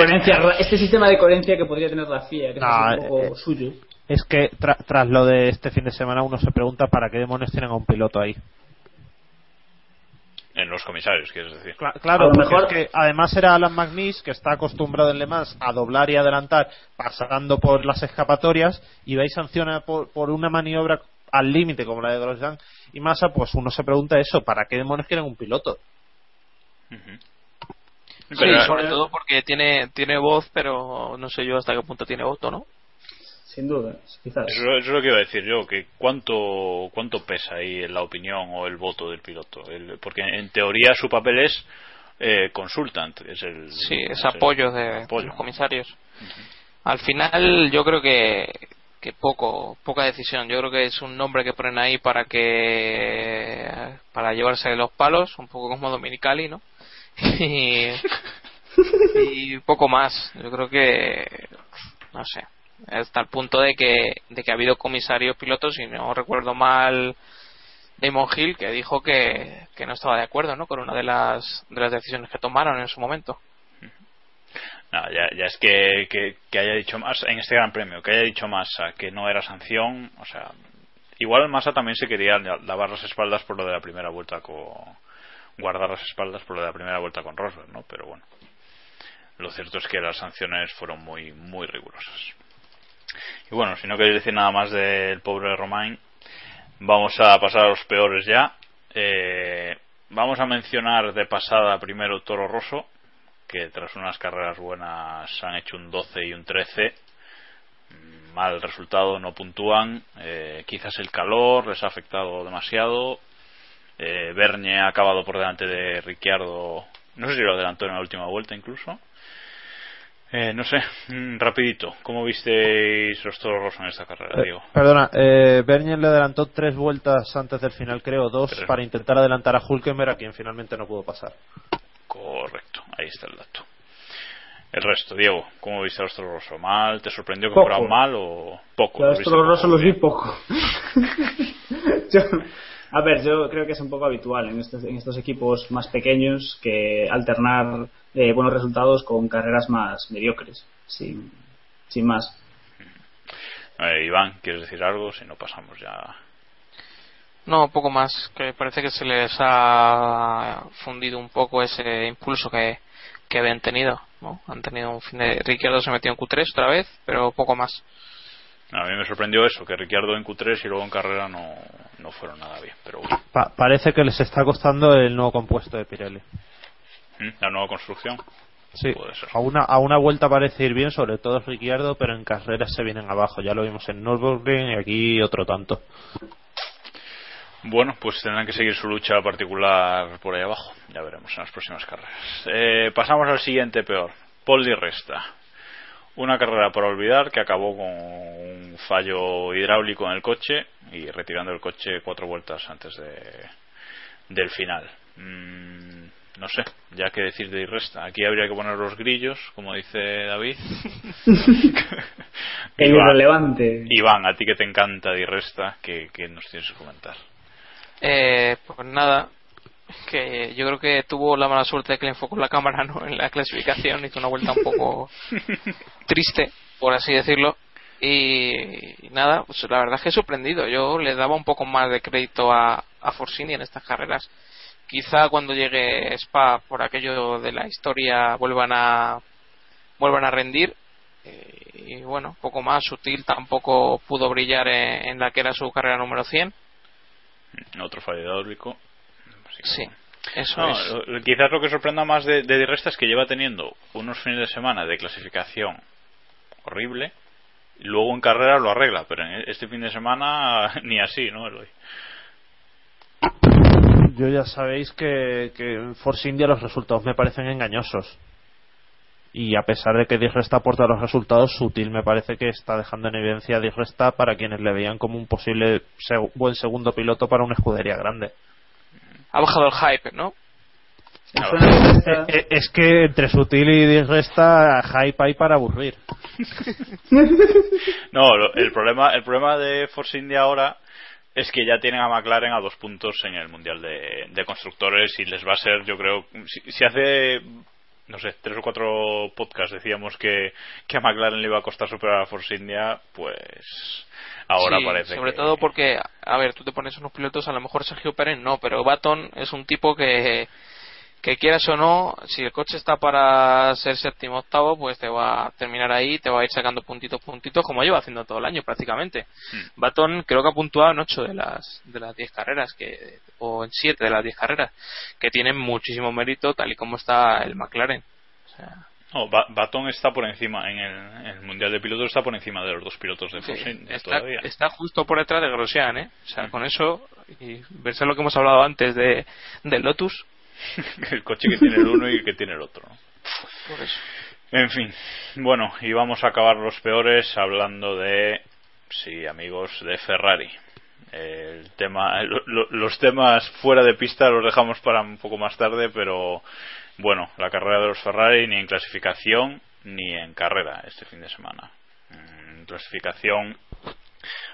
Speaker 4: este sistema de coherencia que podría tener la FIA, que es un poco eh, suyo.
Speaker 6: Es que tras lo de este fin de semana uno se pregunta para qué demonios tienen a un piloto ahí.
Speaker 3: En los comisarios, quieres decir.
Speaker 6: claro, mejor... que además era Alan McNeese, que está acostumbrado en Le Mans a doblar y adelantar pasando por las escapatorias, y veis sanciona por, por una maniobra al límite como la de Grosjean y Massa, pues uno se pregunta eso, ¿para qué demonios quieren un piloto?
Speaker 5: Sí, sobre todo porque tiene tiene voz, pero no sé yo hasta qué punto tiene voto, ¿no?
Speaker 4: Sin duda, quizás.
Speaker 3: Eso, es lo que iba a decir yo, que cuánto cuánto pesa ahí la opinión o el voto del piloto. porque en teoría su papel es eh, consultant, es el...
Speaker 5: Sí, es, apoyo, de, los comisarios. Al final yo creo que que poco poca decisión yo creo que es un nombre que ponen ahí para que para llevarse los palos un poco como Dominicali no y, poco más yo creo que no sé hasta el punto de que de que ha habido comisarios pilotos y no recuerdo mal Damon Hill que dijo que, que no estaba de acuerdo ¿no? con una de las de las decisiones que tomaron en su momento
Speaker 3: no, ya, ya es que, que, haya dicho más en este gran premio, que haya dicho Massa que no era sanción, o sea, igual Massa también se quería lavar las espaldas por lo de la primera vuelta con guardar las espaldas por lo de la primera vuelta con Rosberg, ¿no? Pero bueno, lo cierto es que las sanciones fueron muy muy rigurosas. Y bueno, si no queréis decir nada más del pobre Romain, vamos a pasar a los peores ya. Eh, vamos a mencionar de pasada primero Toro Rosso, que tras unas carreras buenas han hecho un 12 y un 13 mm, mal resultado no puntúan. Eh, quizás el calor les ha afectado demasiado. Eh, Bernie ha acabado por delante de Ricciardo no sé si lo adelantó en la última vuelta incluso eh, no sé, mm, rapidito, ¿cómo visteis los toros en esta carrera,
Speaker 6: eh,
Speaker 3: Diego?
Speaker 6: Perdona, eh, Bernier le adelantó tres vueltas antes del final, creo, dos para intentar adelantar a Hulkenberg, a quien finalmente no pudo pasar.
Speaker 3: Correcto, ahí está el dato. El resto, Diego, ¿cómo viste a los Rosso? ¿Mal? ¿Te sorprendió que fueran mal o poco?
Speaker 4: Los Rosso los vi poco. a ver, yo creo que es un poco habitual en estos, en estos equipos más pequeños que alternar eh, buenos resultados con carreras más mediocres, sin, sin más.
Speaker 3: Eh, Iván, ¿quieres decir algo? Si no pasamos ya
Speaker 5: No, poco más, que parece que se les ha fundido un poco ese impulso que, que habían tenido, ¿no? Han tenido un fin de... Ricciardo se metió en Q3 otra vez, pero poco más.
Speaker 3: A mí me sorprendió eso, que Ricciardo en Q3 y luego en carrera no, no fueron nada bien. Pero bueno.
Speaker 6: Pa- parece que les está costando el nuevo compuesto de Pirelli.
Speaker 3: ¿Mm? La nueva construcción.
Speaker 6: Sí, a una, a una vuelta parece ir bien, sobre todo Ricciardo, pero en carreras se vienen abajo. Ya lo vimos en Nürburgring y aquí otro tanto.
Speaker 3: Bueno, pues tendrán que seguir su lucha particular por ahí abajo. Ya veremos en las próximas carreras. Eh, pasamos al siguiente peor. Paul Di Resta. Una carrera por olvidar que acabó con un fallo hidráulico en el coche y retirando el coche cuatro vueltas antes de, del final. Mm, no sé, ya que decir de Di Resta. Aquí habría que poner los grillos, como dice David.
Speaker 4: El irrelevante.
Speaker 3: Iván, a ti que te encanta Di Resta, ¿qué, qué nos tienes que comentar?
Speaker 5: Eh, pues nada, que yo creo que tuvo la mala suerte de que le enfocó la cámara ¿no? en la clasificación, hizo una vuelta un poco triste, por así decirlo. Y, nada, pues la verdad es que he sorprendido. Yo le daba un poco más de crédito a, a Forsini en estas carreras. Quizá cuando llegue Spa, por aquello de la historia, vuelvan a vuelvan a rendir. Eh, y bueno, poco más sutil, tampoco pudo brillar en, en la que era su carrera número 100.
Speaker 3: Otro fallo hidráulico.
Speaker 5: Sí, eso
Speaker 3: No,
Speaker 5: es.
Speaker 3: lo- quizás lo que sorprenda más de, de Di Resta es que lleva teniendo unos fines de semana de clasificación horrible y luego en carrera lo arregla, pero en este fin de semana ni así, ¿no? Eloy?
Speaker 6: Yo ya sabéis que, que en Force India los resultados me parecen engañosos. Y a pesar de que Di Resta aporta los resultados, Sutil me parece que está dejando en evidencia a Di Resta para quienes le veían como un posible seg- buen segundo piloto para una escudería grande.
Speaker 5: Ha bajado el hype, ¿no?
Speaker 6: Eh, eh, Es que entre Sutil y Resta, hype hay para aburrir.
Speaker 3: No, lo- el problema, el problema de Force India ahora es que ya tienen a McLaren a dos puntos en el Mundial de, de Constructores y les va a ser, yo creo, si, si hace, no sé, tres o cuatro podcasts decíamos que, que a McLaren le iba a costar superar a Force India, pues ahora
Speaker 5: Sí,
Speaker 3: parece
Speaker 5: sobre
Speaker 3: que...
Speaker 5: todo porque, a ver, tú te pones unos pilotos, a lo mejor Sergio Pérez no, pero Baton es un tipo que, que quieras o no, si el coche está para ser séptimo octavo, pues te va a terminar ahí, te va a ir sacando puntitos, puntitos, como lleva haciendo todo el año prácticamente. Baton creo que ha puntuado en ocho de las de las 10 carreras, que o en siete de las 10 carreras, que tienen muchísimo mérito tal y como está el McLaren. O sea,
Speaker 3: No, Baton está por encima, en el, en el Mundial de Pilotos está por encima de los dos pilotos de Force
Speaker 5: está,
Speaker 3: todavía.
Speaker 5: está justo por detrás de Grosjean, ¿eh? O sea, con eso, y verse lo que hemos hablado antes de, del Lotus,
Speaker 3: el coche que tiene el uno y el que tiene el otro. ¿no?
Speaker 5: por eso.
Speaker 3: En fin, bueno, y vamos a acabar los peores hablando de, sí, amigos, de Ferrari. El tema, lo- lo- los temas fuera de pista los dejamos para un poco más tarde, pero bueno, la carrera de los Ferrari ni en clasificación ni en carrera este fin de semana. Mm, En clasificación,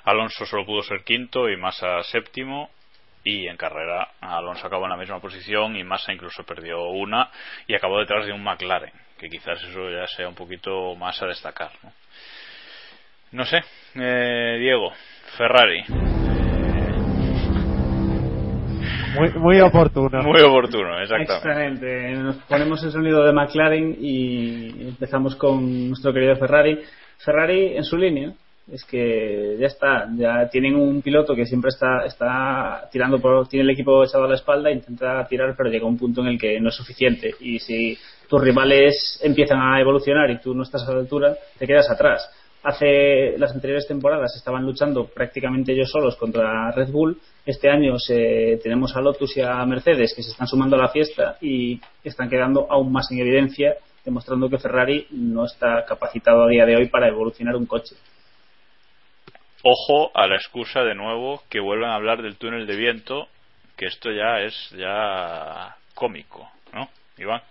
Speaker 3: Alonso solo pudo ser quinto y Massa séptimo. Y en carrera Alonso acabó en la misma posición y Massa incluso perdió una y acabó detrás de un McLaren, que quizás eso ya sea un poquito más a destacar. No, no sé, eh, Diego, Ferrari.
Speaker 6: Muy, muy oportuno.
Speaker 3: Muy oportuno, exactamente.
Speaker 4: Excelente. Nos ponemos el sonido de McLaren y empezamos con nuestro querido Ferrari. Ferrari en su línea. Es que ya está, ya tienen un piloto que siempre está, está tirando por, tiene el equipo echado a la espalda, intenta tirar, pero llega un punto en el que no es suficiente. Y si tus rivales empiezan a evolucionar y tú no estás a la altura, te quedas atrás. Hace las anteriores temporadas estaban luchando prácticamente ellos solos contra Red Bull. Este año se- tenemos a Lotus y a Mercedes que se están sumando a la fiesta y están quedando aún más en evidencia, demostrando que Ferrari no está capacitado a día de hoy para evolucionar un coche.
Speaker 3: Ojo a la excusa de nuevo que vuelvan a hablar del túnel de viento, que esto ya es ya cómico, ¿no? Iván.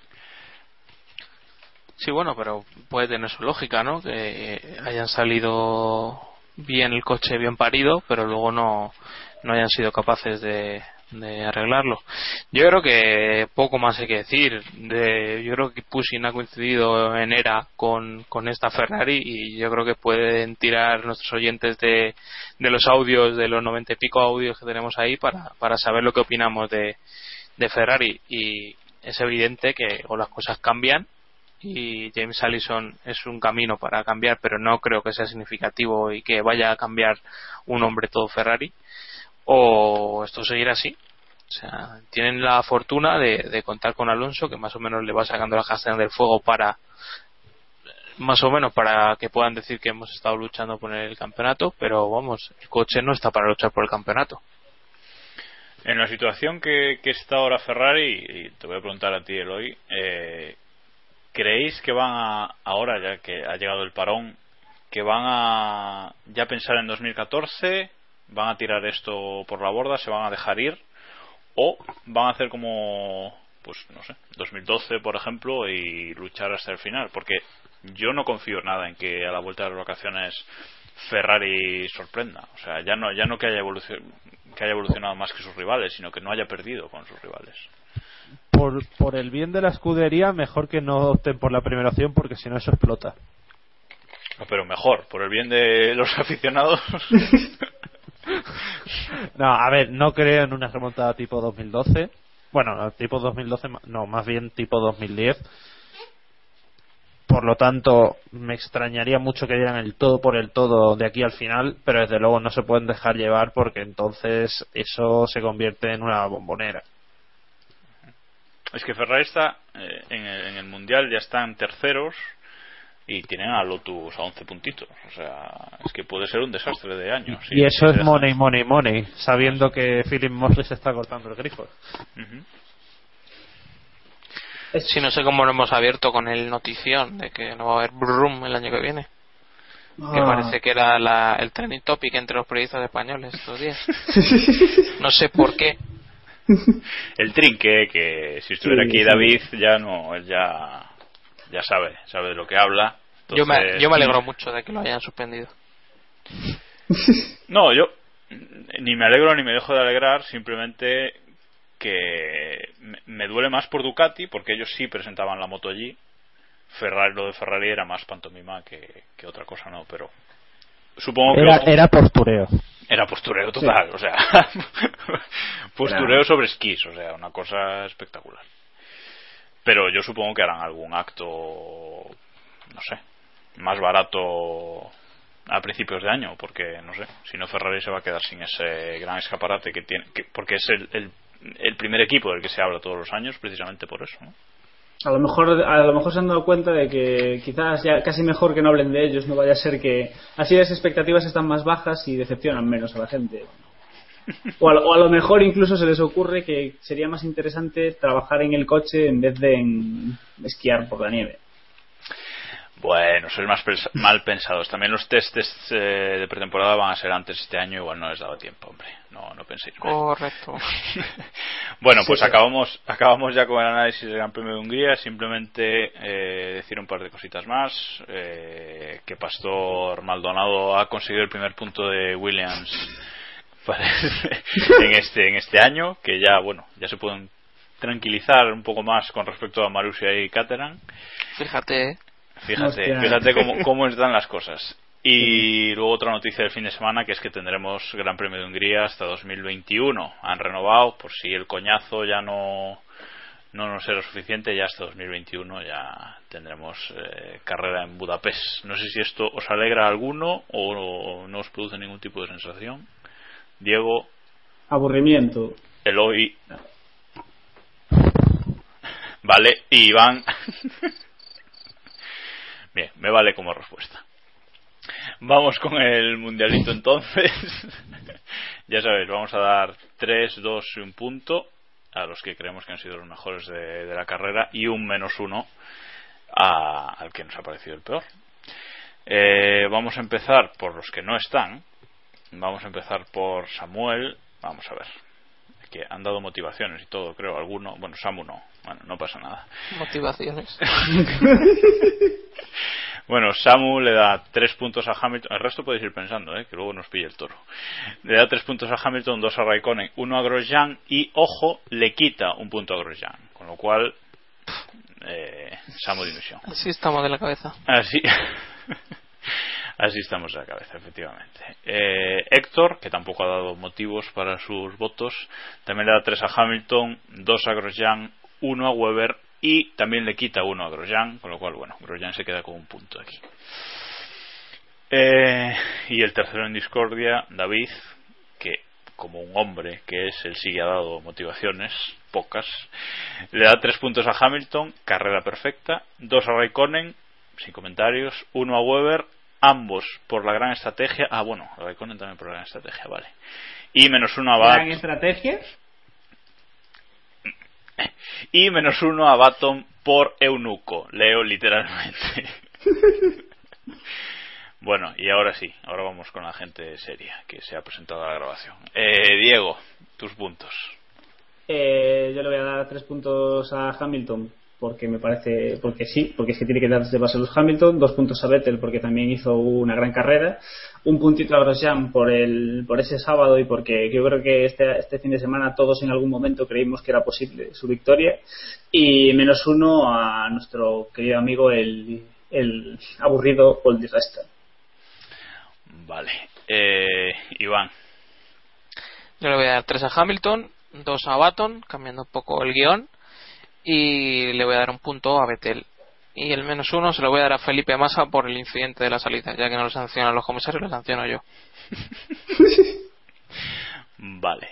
Speaker 5: Sí, bueno, pero puede tener su lógica, ¿no? Que hayan salido bien el coche, bien parido, pero luego no, no hayan sido capaces de, de arreglarlo. Yo creo que poco más hay que decir. De, yo creo que Pushing ha coincidido en era con, con esta Ferrari y yo creo que pueden tirar nuestros oyentes de, de los audios, de los noventa y pico audios que tenemos ahí para, para saber lo que opinamos de, de Ferrari. Y es evidente que o las cosas cambian y James Allison es un camino para cambiar, pero no creo que sea significativo y que vaya a cambiar un hombre todo Ferrari o esto seguirá así. O sea, tienen la fortuna de, contar con Alonso, que más o menos le va sacando la castaña del fuego para, más o menos para que puedan decir que hemos estado luchando por el campeonato, pero vamos, el coche no está para luchar por el campeonato.
Speaker 3: En la situación que, está ahora Ferrari, y te voy a preguntar a ti, Eloy, eh, ¿creéis que van a, ahora ya que ha llegado el parón, que van a ya pensar en 2014 van a tirar esto por la borda, se van a dejar ir o van a hacer como pues no sé, 2012 por ejemplo y luchar hasta el final, porque yo no confío nada en que a la vuelta de las vacaciones Ferrari sorprenda, o sea, ya no ya no que haya que haya evolucionado más que sus rivales, sino que no haya perdido con sus rivales.
Speaker 6: Por, por el bien de la escudería, mejor que no opten por la primera opción porque si no eso explota.
Speaker 3: pero mejor, por el bien de los aficionados.
Speaker 6: no, a ver, no creo en una remontada tipo 2012. Bueno, tipo 2012, no, más bien tipo 2010. Por lo tanto, me extrañaría mucho que dieran el todo por el todo de aquí al final, pero desde luego no se pueden dejar llevar porque entonces eso se convierte en una bombonera.
Speaker 3: Es que Ferrari está eh, en, en, el Mundial, ya están terceros y tienen a Lotus a 11 puntitos. O sea, es que puede ser un desastre de año.
Speaker 6: y eso es money, money, money, sabiendo que Philip Morris está cortando el grifo.
Speaker 5: Si no sé cómo lo hemos abierto con el notición de que no va a haber Brum el año que viene. Que ah. parece que era la, el trending topic entre los periodistas españoles estos días. no sé por qué.
Speaker 3: El trinque, que si estuviera aquí David, ya no, él ya ya sabe, sabe de lo que habla.
Speaker 5: Yo, me, yo me alegro mucho de que lo hayan suspendido.
Speaker 3: no, yo ni me alegro ni me dejo de alegrar, simplemente que me duele más por Ducati, porque ellos sí presentaban la moto allí. Ferrari, lo de Ferrari era más pantomima que, que otra cosa, no, pero supongo que.
Speaker 6: Era, era postureo.
Speaker 3: Era postureo total, o sea, postureo sobre esquís, o sea, una cosa espectacular. Pero yo supongo que harán algún acto, no sé, más barato a principios de año, porque no sé, si no Ferrari se va a quedar sin ese gran escaparate que tiene, porque es el, el, primer equipo del que se habla todos los años, precisamente por eso. ¿no?
Speaker 4: A lo mejor a lo mejor se han dado cuenta de que quizás ya casi mejor que no hablen de ellos, no vaya a ser que así las expectativas están más bajas y decepcionan menos a la gente. O a, lo mejor incluso se les ocurre que sería más interesante trabajar en el coche en vez de en esquiar por la nieve.
Speaker 3: Bueno, sois más mal pensados. También los testes eh, de pretemporada van a ser antes este año, igual no les daba tiempo, hombre. No, no penséis.
Speaker 5: Correcto.
Speaker 3: bueno, pues acabamos, acabamos ya con el análisis del Gran Premio de Hungría. Simplemente eh, decir un par de cositas más. Eh, que Pastor Maldonado ha conseguido el primer punto de Williams en este en este año que ya bueno ya se pueden tranquilizar un poco más con respecto a Marussia y Caterham.
Speaker 5: Fíjate ¿eh?
Speaker 3: fíjate fíjate cómo, cómo están las cosas. Y luego otra noticia del fin de semana que es que tendremos Gran Premio de Hungría hasta 2021 han renovado por si el coñazo ya no no nos será suficiente ya hasta 2021 ya tendremos eh, carrera en Budapest. No sé si esto os alegra a alguno o no os produce ningún tipo de sensación Diego.
Speaker 4: Aburrimiento.
Speaker 3: Eloy. Vale, y Iván. Bien, me vale como respuesta. Vamos con el mundialito entonces. ya sabéis, vamos a dar 3, 2 y un punto a los que creemos que han sido los mejores de, la carrera y un menos uno al que nos ha parecido el peor. Eh, vamos a empezar por los que no están, Vamos a empezar por Samuel. Vamos a ver. Que han dado motivaciones y todo, creo. Alguno. Bueno, Samu no. Bueno, no pasa nada.
Speaker 5: Motivaciones.
Speaker 3: Bueno, Samu le da tres puntos a Hamilton. El resto podéis ir pensando, ¿eh? que luego nos pille el toro. Le da tres puntos a Hamilton, dos a Raikkonen, uno a Grosjean y, ojo, le quita un punto a Grosjean. Con lo cual, eh, Samu dimisión.
Speaker 5: Así estamos de la cabeza.
Speaker 3: Así. Así estamos de la cabeza, efectivamente. Eh, Héctor, que tampoco ha dado motivos para sus votos, también le da tres a Hamilton, dos a Grosjean, uno a Weber y también le quita uno a Grosjean, con lo cual, bueno, Grosjean se queda con un punto aquí. Eh, y el tercero en discordia, David, que como un hombre que es, él sí ha dado motivaciones, pocas, le da tres puntos a Hamilton, carrera perfecta, dos a Raikkonen, sin comentarios, uno a Weber, ambos por la gran estrategia. Ah, bueno, Raikkonen también por la gran estrategia, vale. Y menos uno a Baton.
Speaker 4: ¿Gran estrategia?
Speaker 3: Y menos uno a Baton por eunuco. Leo literalmente. bueno, y ahora sí, ahora vamos con la gente seria que se ha presentado a la grabación. Eh, Diego, tus puntos.
Speaker 4: Eh, yo le voy a dar tres puntos a Hamilton porque me parece, porque sí, porque es que tiene que darse base a los Hamilton, dos puntos a Vettel porque también hizo una gran carrera, un puntito a Grosjean por el, por ese sábado y porque yo creo que este, este fin de semana todos en algún momento creímos que era posible su victoria y menos uno a nuestro querido amigo el, el aburrido Paul Di Resta.
Speaker 3: Vale, eh, Iván.
Speaker 5: Yo le voy a dar tres a Hamilton, dos a Baton, cambiando un poco el guion, y le voy a dar un punto a Betel. Y el menos uno se lo voy a dar a Felipe Massa por el incidente de la salida, ya que no lo sancionan los comisarios, lo sanciono yo.
Speaker 3: vale.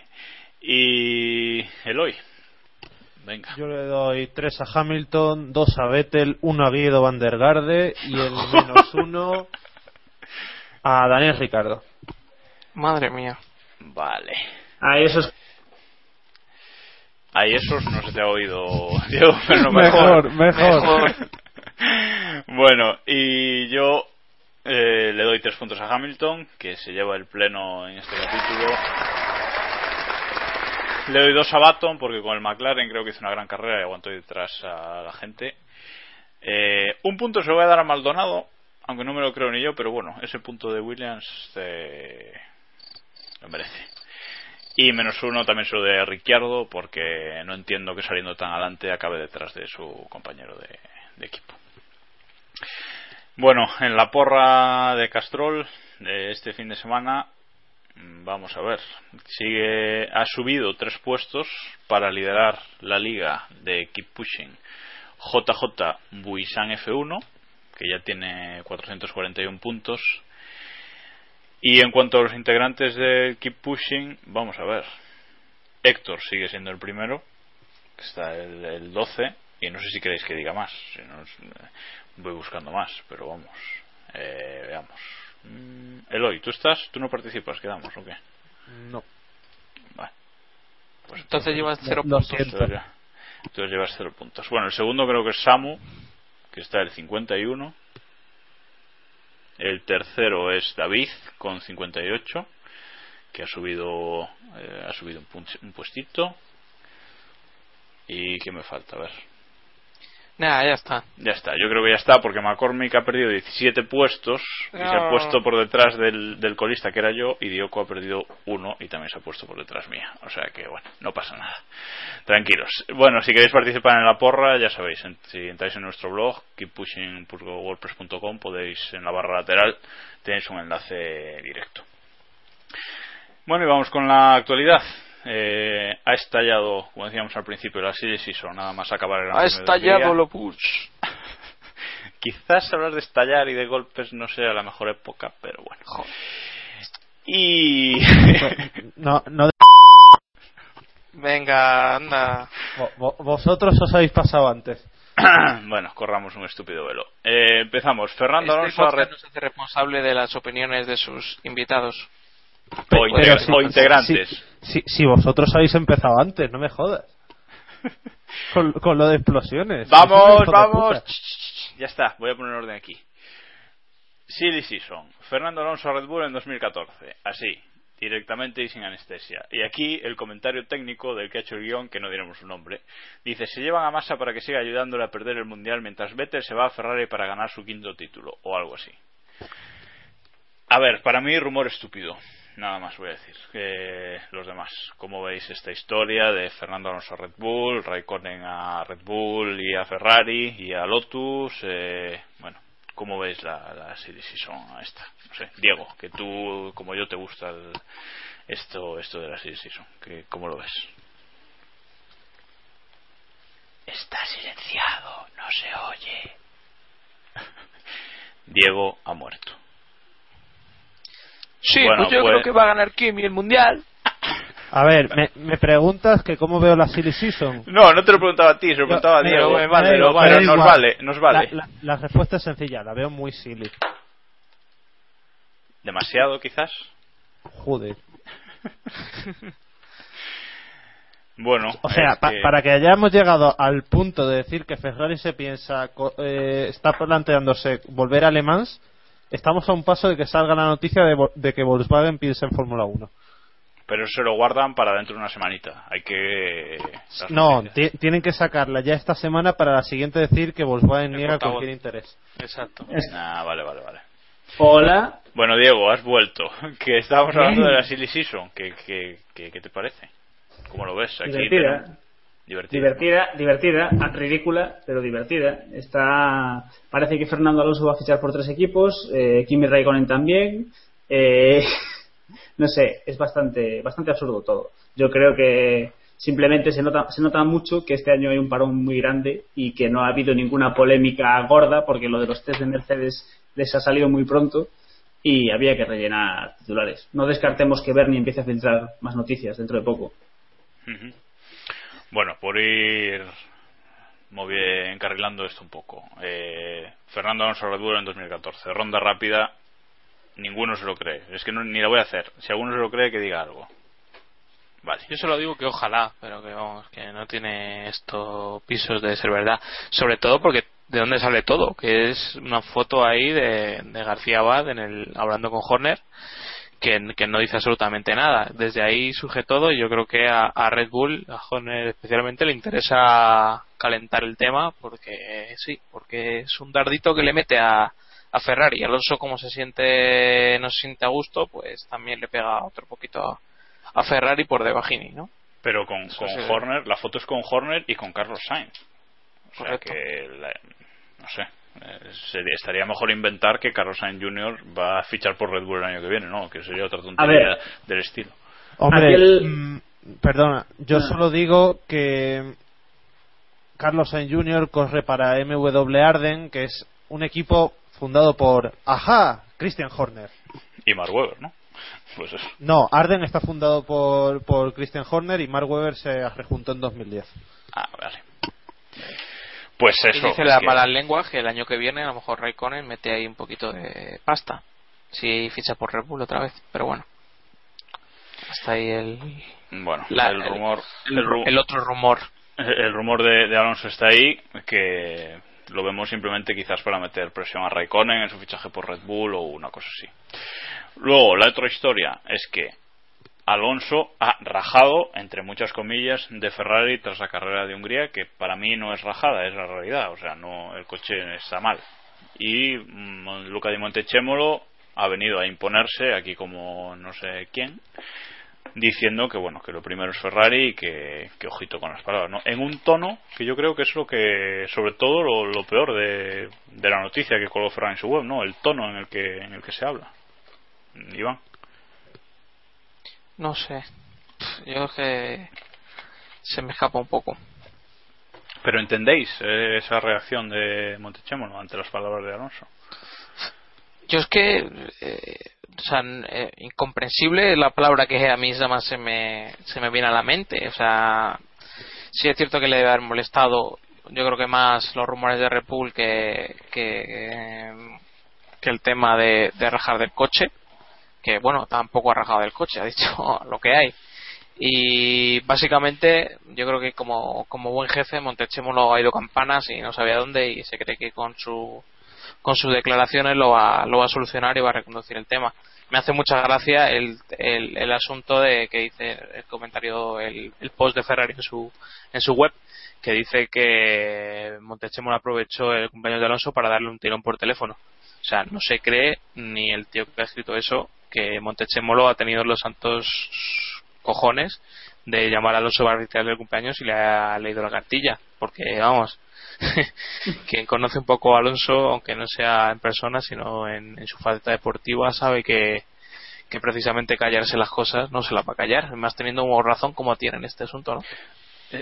Speaker 3: Y Eloy. Venga.
Speaker 6: Yo le doy tres a Hamilton, dos a Vettel, uno a Guido Van der Garde y el menos uno a Daniel Ricardo.
Speaker 5: Madre mía.
Speaker 3: Vale.
Speaker 4: A esos
Speaker 3: Ahí esos no se te ha oído, Diego, pero
Speaker 6: mejor, mejor. mejor.
Speaker 3: bueno, y yo eh, le doy tres puntos a Hamilton, que se lleva el pleno en este capítulo. Le doy dos a Baton, porque con el McLaren creo que hizo una gran carrera y aguantó detrás a la gente. Eh, un punto se lo voy a dar a Maldonado, aunque no me lo creo ni yo, pero bueno, ese punto de Williams eh, lo merece. Y menos uno también lo de Ricciardo, porque no entiendo que saliendo tan adelante acabe detrás de su compañero de, de equipo. Bueno, en la porra de Castrol de este fin de semana, vamos a ver, sigue ha subido tres puestos para liderar la liga de Keep Pushing. JJ Buisan F1, que ya tiene 441 puntos y en cuanto a los integrantes de Keep Pushing, vamos a ver. Héctor sigue siendo el primero, está el, el 12, y no sé si queréis que diga más. Si no, voy buscando más, pero vamos. Eh, veamos. Mm, Eloy, ¿tú estás? ¿Tú no participas? ¿Quedamos o qué?
Speaker 6: No.
Speaker 5: Vale. Pues entonces, llevas cero puntos.
Speaker 3: Entonces, entonces llevas cero puntos. Bueno, el segundo creo que es Samu, que está el 51. El tercero es David con 58, que ha subido eh, ha subido un, un puestito. ¿Y qué me falta? A ver.
Speaker 5: Nada, ya está.
Speaker 3: Ya está, yo creo que ya está porque McCormick ha perdido 17 puestos y se ha puesto por detrás del, del colista que era yo y Dioco ha perdido uno y también se ha puesto por detrás mía. O sea que bueno, no pasa nada. Tranquilos. Bueno, si queréis participar en la porra, ya sabéis, si entráis en nuestro blog, keeppushing.wordpress.com, podéis en la barra lateral tenéis un enlace directo. Bueno, y vamos con la actualidad. Eh, ha estallado, como decíamos al principio, la serie Season, nada más acabar el
Speaker 5: Ha estallado lo push.
Speaker 3: Quizás hablar de estallar y de golpes no sea la mejor época, pero bueno.
Speaker 5: Joder.
Speaker 3: Y.
Speaker 6: no, no.
Speaker 5: Venga, anda.
Speaker 6: Vosotros os habéis pasado antes.
Speaker 3: bueno, corramos un estúpido velo. Eh, empezamos. Fernando
Speaker 5: este
Speaker 3: Alonso.
Speaker 5: Red... no se hace responsable de las opiniones de sus invitados.
Speaker 3: O, integra si, o integrantes.
Speaker 6: Si, si, si, vosotros habéis empezado antes, no me jodas. con, con, lo de explosiones.
Speaker 3: Vamos, vamos. Ya está, voy a poner orden aquí. Silly Season. Fernando Alonso a Red Bull en 2014. Así. directamente y sin anestesia. Y aquí el comentario técnico del que ha hecho el guion, que no diremos su nombre, dice, se llevan a Massa para que siga ayudándole a perder el Mundial mientras Vettel se va a Ferrari para ganar su quinto título, o algo así. A ver, para mí rumor estúpido, nada más voy a decir. que los demás, ¿cómo veis esta historia de Fernando Alonso a Red Bull, Raikkonen a Red Bull y a Ferrari y a Lotus? Eh, bueno, ¿Cómo veis la, la Silly Season esta? No sé, Diego, que tú, como yo, te gusta el- esto, esto de la Silly Season. que- ¿Cómo lo ves? Está silenciado, no se oye. Diego ha muerto.
Speaker 5: Sí,
Speaker 3: Bueno,
Speaker 5: pues yo
Speaker 3: pues-
Speaker 5: creo que va a ganar Kimi el mundial.
Speaker 6: A ver, me, me preguntas que cómo veo la Silly Season.
Speaker 3: No, no te lo preguntaba a ti, se lo preguntaba a
Speaker 6: No,
Speaker 3: Diego.
Speaker 6: me
Speaker 3: vale,
Speaker 6: da
Speaker 3: pero,
Speaker 6: da
Speaker 3: nos
Speaker 6: igual.
Speaker 3: vale, nos vale.
Speaker 6: La, la- la respuesta es sencilla, la veo muy silly.
Speaker 3: Demasiado, quizás.
Speaker 6: Joder.
Speaker 3: Bueno,
Speaker 6: O sea, pa-
Speaker 3: que-
Speaker 6: para que hayamos llegado al punto de decir que Ferrari se piensa, eh, está planteándose volver a Le Mans, estamos a un paso de que salga la noticia de, que Volkswagen piensa en Fórmula 1.
Speaker 3: pero se lo guardan para dentro de una semanita. Hay que. las
Speaker 6: No, tienen que sacarla ya esta semana para la siguiente decir que Volkswagen niega cualquier interés.
Speaker 5: Exacto.
Speaker 3: Ah, vale, vale, vale.
Speaker 4: Hola.
Speaker 3: Bueno, Diego, has vuelto. Que estábamos hablando de la Silly Season. ¿Qué, qué, qué, qué te parece? ¿Cómo lo ves? Aquí
Speaker 4: Divertida.
Speaker 3: Divertida.
Speaker 4: Ridícula, pero divertida. Está, parece que Fernando Alonso va a fichar por tres equipos, eh, Kimi Raikkonen también. eh, no sé, es bastante, bastante absurdo todo. Yo creo que simplemente se nota, se nota mucho que este año hay un parón muy grande y que no ha habido ninguna polémica gorda porque lo de los test de Mercedes les ha salido muy pronto y había que rellenar titulares. No descartemos que Bernie empiece a filtrar más noticias dentro de poco.
Speaker 3: Bueno, por ir encarrilando esto un poco. Eh, Fernando Alonso Red en 2014. Ronda rápida. Ninguno se lo cree. Es que no- ni la voy a hacer. Si alguno se lo cree, que diga algo. Vale.
Speaker 5: Yo solo digo que ojalá, pero que vamos, que no tiene esto pisos de ser verdad. Sobre todo porque de dónde sale todo, que es una foto ahí de, de García Abad en el, hablando con Horner, que, que no dice absolutamente nada. Desde ahí surge todo y yo creo que a, a Red Bull, a Horner especialmente, le interesa calentar el tema porque eh, sí, porque es un dardito que le mete a, a Ferrari. Alonso, como se siente, no se siente a gusto, pues también le pega otro poquito a, a Ferrari por debajini, ¿no?
Speaker 3: Pero con, con
Speaker 5: sí.
Speaker 3: Horner, la foto es con Horner y con Carlos Sainz. O sea
Speaker 5: Correcto.
Speaker 3: que, la- no sé, sería- estaría mejor inventar que Carlos Sainz Jr. va a fichar por Red Bull el año que viene, ¿no? Que sería otra tontería
Speaker 4: ver.
Speaker 3: del estilo.
Speaker 6: Hombre,
Speaker 4: Aquel-
Speaker 6: mm, perdona, yo
Speaker 4: Ah.
Speaker 6: solo digo que Carlos Sainz Jr. corre para MW Arden, que es un equipo fundado por, ajá, Christian Horner.
Speaker 3: Y Mark Webber, ¿no? Pues eso.
Speaker 6: No, Arden está fundado por, por Christian Horner y Mark Webber se rejuntó en 2010.
Speaker 3: Ah, vale. Pues
Speaker 5: Y
Speaker 3: eso.
Speaker 5: dice la
Speaker 3: que-
Speaker 5: mala lengua que el año que viene a lo mejor Raikkonen mete ahí un poquito de pasta. Si ficha por Red Bull otra vez, pero bueno. Hasta ahí el,
Speaker 3: Bueno,
Speaker 5: la-
Speaker 3: el rumor.
Speaker 5: el,
Speaker 3: el ru-
Speaker 5: el otro rumor.
Speaker 3: el rumor de, de Alonso está ahí, que lo vemos simplemente quizás para meter presión a Raikkonen en su fichaje por Red Bull o una cosa así. Luego, la otra historia es que Alonso ha rajado, entre muchas comillas, de Ferrari tras la carrera de Hungría, que para mí no es rajada, es la realidad, o sea, no el coche está mal. Y mm, Luca Di Montechemolo ha venido a imponerse aquí como no sé quién, diciendo que bueno que lo primero es Ferrari y que, que ojito con las palabras ¿no? en un tono que yo creo que es lo que sobre todo lo, lo peor de, de la noticia que colgó Ferrari en su web no el tono en el que en el que se habla Iván
Speaker 5: No sé. Yo es que se me escapa un poco.
Speaker 3: pero entendéis eh, esa reacción de Montechemolo ante las palabras de Alonso
Speaker 5: Yo es que, eh, o sea, eh, incomprensible la palabra que a mí más se me, se me viene a la mente. O sea, sí es cierto que le debe haber molestado, yo creo que más los rumores de Red Bull que, que, que el tema de, de rajar del coche. Que bueno, tampoco ha rajado del coche, ha dicho lo que hay. Y básicamente, yo creo que como, como buen jefe, Montechemolo ha ido campanas y no sabía dónde y se cree que con su con sus declaraciones lo va, lo va a solucionar y va a reconducir el tema. me hace mucha gracia el, el, asunto de que dice el comentario, el, el post de Ferrari en su, en su web, que dice que Montechemolo aprovechó el cumpleaños de Alonso para darle un tirón por teléfono. O sea, no se cree ni el tío que ha escrito eso que Montechemolo ha tenido los santos cojones de llamar a Alonso para retirar el cumpleaños y le ha leído la cartilla. Porque, vamos, quien conoce un poco a Alonso, aunque no sea en persona, sino en, su falta deportiva, sabe que, que precisamente callarse las cosas no se las va a callar, más teniendo razón como tiene en este asunto, ¿no?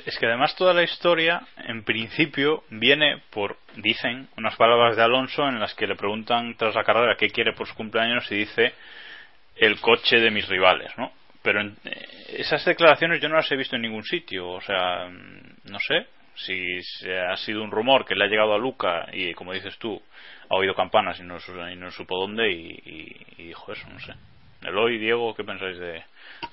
Speaker 3: Es que además toda la historia, en principio, viene por, dicen, unas palabras de Alonso en las que le preguntan tras la carrera qué quiere por su cumpleaños y dice el coche de mis rivales, ¿no? Pero en, esas declaraciones yo no las he visto en ningún sitio, o sea, no sé si ha sido un rumor que le ha llegado a Luca y, como dices tú, ha oído campanas y no, supo dónde y, dijo eso, no sé. Eloy, Diego, ¿qué pensáis de,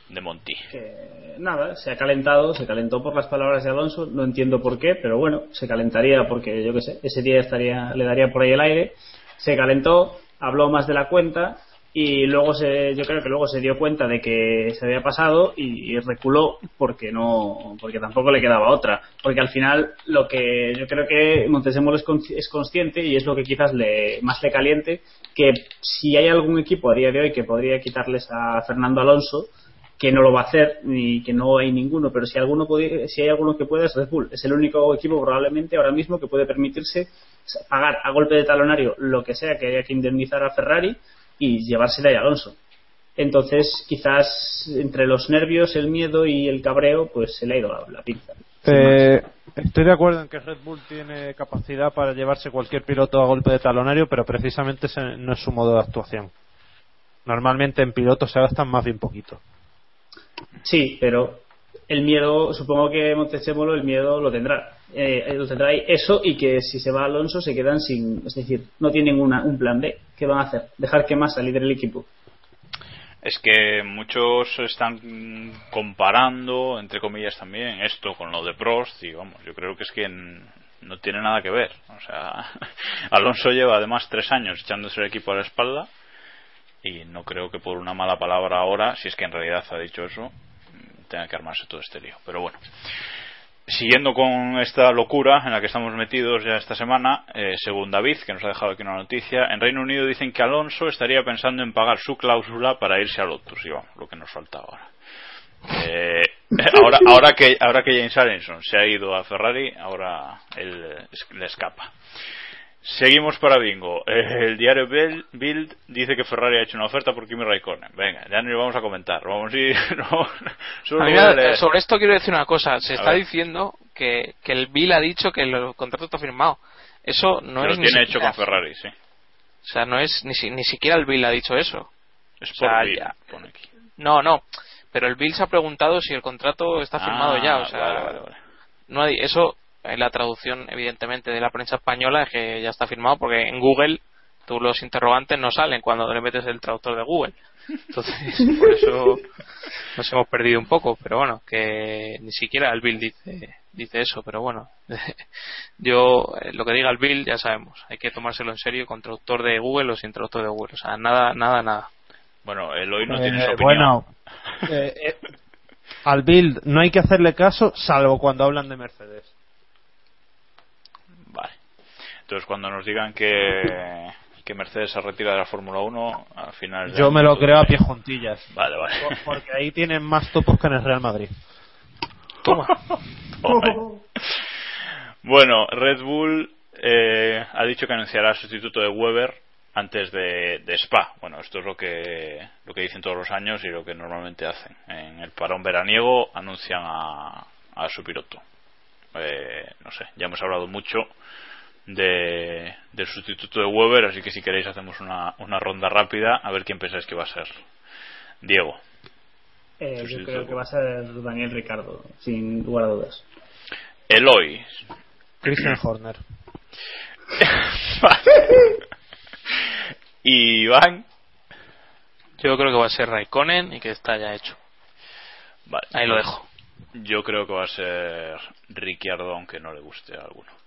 Speaker 3: de Monti?
Speaker 4: Que, nada, se ha calentado, se calentó por las palabras de Alonso, no entiendo por qué, pero bueno, se calentaría porque yo qué sé, ese día estaría, le daría por ahí el aire, se calentó, habló más de la cuenta y luego se, yo creo que luego se dio cuenta de que se había pasado y, reculó porque no porque tampoco le quedaba otra. Porque al final lo que yo creo que Montezemolo es, es consciente y es lo que quizás le más le caliente que si hay algún equipo a día de hoy que podría quitarles a Fernando Alonso que no lo va a hacer ni que no hay ninguno. Pero si alguno puede, si hay alguno que puede es Red Bull. Es el único equipo probablemente ahora mismo que puede permitirse pagar a golpe de talonario lo que sea que haya que indemnizar a Ferrari y llevársela a Alonso. Entonces, quizás entre los nervios, el miedo y el cabreo, pues se le ha ido la, la pinza.
Speaker 6: Eh, estoy de acuerdo en que Red Bull tiene capacidad para llevarse cualquier piloto a golpe de talonario, pero precisamente ese no es su modo de actuación. Normalmente en pilotos se gastan más bien poquito.
Speaker 4: Sí, pero el miedo, supongo que Montechemolo el miedo lo tendrá. Eh, lo tendrá ahí. Eso y que si se va Alonso se quedan sin. Es decir, no tienen una, un plan B. ¿Qué van a hacer? Dejar que más líder el equipo.
Speaker 3: Es que muchos están comparando, entre comillas también, esto con lo de Prost y vamos, yo creo que es que no tiene nada que ver. O sea, Alonso lleva además tres años echándose el equipo a la espalda y no creo que por una mala palabra ahora, si es que en realidad ha dicho eso, tenga que armarse todo este lío. Pero bueno, siguiendo con esta locura en la que estamos metidos ya esta semana, eh, según David, que nos ha dejado aquí una noticia, en Reino Unido dicen que Alonso estaría pensando en pagar su cláusula para irse a Lotus, y vamos, lo que nos falta ahora. Eh, ahora, ahora que ahora que James Allison se ha ido a Ferrari, ahora él le escapa. Seguimos para Bingo. Eh, el diario Bild dice que Ferrari ha hecho una oferta por Kimi Raikkonen. Venga, ya no lo vamos a comentar. Vamos a ir, no,
Speaker 5: sobre, sobre esto quiero decir una cosa. Se a está ver. diciendo que, que el Bill ha dicho que el contrato está firmado. Eso no
Speaker 3: Pero
Speaker 5: es
Speaker 3: lo
Speaker 5: ni
Speaker 3: tiene
Speaker 5: siquiera,
Speaker 3: hecho con Ferrari, sí.
Speaker 5: O sea, no es ni, si- ni siquiera el Bill ha dicho eso.
Speaker 3: Es
Speaker 5: O
Speaker 3: por
Speaker 5: sea,
Speaker 3: Bill,
Speaker 5: ya-
Speaker 3: pone aquí.
Speaker 5: No, no. Pero el Bill se ha preguntado si el contrato está firmado
Speaker 3: Ah,
Speaker 5: ya. O sea,
Speaker 3: vale, vale, vale.
Speaker 5: no hay, eso la traducción evidentemente de la prensa española es que ya está firmado porque en Google tú los interrogantes no salen cuando le metes el traductor de Google entonces por eso nos hemos perdido un poco pero bueno que ni siquiera el Bill dice dice eso pero bueno yo eh, lo que diga el Bill ya sabemos hay que tomárselo en serio con traductor de Google o sin traductor de Google o sea nada nada nada
Speaker 3: Bueno, el hoy no
Speaker 6: Eh,
Speaker 3: tiene su opinión.
Speaker 6: bueno, eh, eh, al Bild no hay que hacerle caso salvo cuando hablan de Mercedes.
Speaker 3: Entonces, cuando nos digan que, que Mercedes se retira de la Fórmula 1, al final.
Speaker 6: Yo me lo creo a pie juntillas.
Speaker 3: Vale, vale.
Speaker 6: Por- Porque ahí tienen más topos que en el Real Madrid.
Speaker 5: toma.
Speaker 3: Bueno, Red Bull eh, ha dicho que anunciará el sustituto de Weber antes de, de Spa. Bueno, esto es lo que, lo que dicen todos los años y lo que normalmente hacen. En el parón veraniego anuncian a, a su piloto. Eh, no sé, ya hemos hablado mucho de, del sustituto de Weber, así que si queréis hacemos una, una ronda rápida a ver quién pensáis que va a ser. Diego.
Speaker 4: Eh, yo creo que va a ser Daniel Ricardo, sin lugar a dudas.
Speaker 3: Eloy.
Speaker 6: Christian Horner.
Speaker 3: y Iván.
Speaker 5: yo creo que va a ser Raikkonen y que está ya hecho
Speaker 3: Vale.
Speaker 5: ahí lo dejo
Speaker 3: Yo creo que va a ser Ricciardo, aunque no le guste a alguno.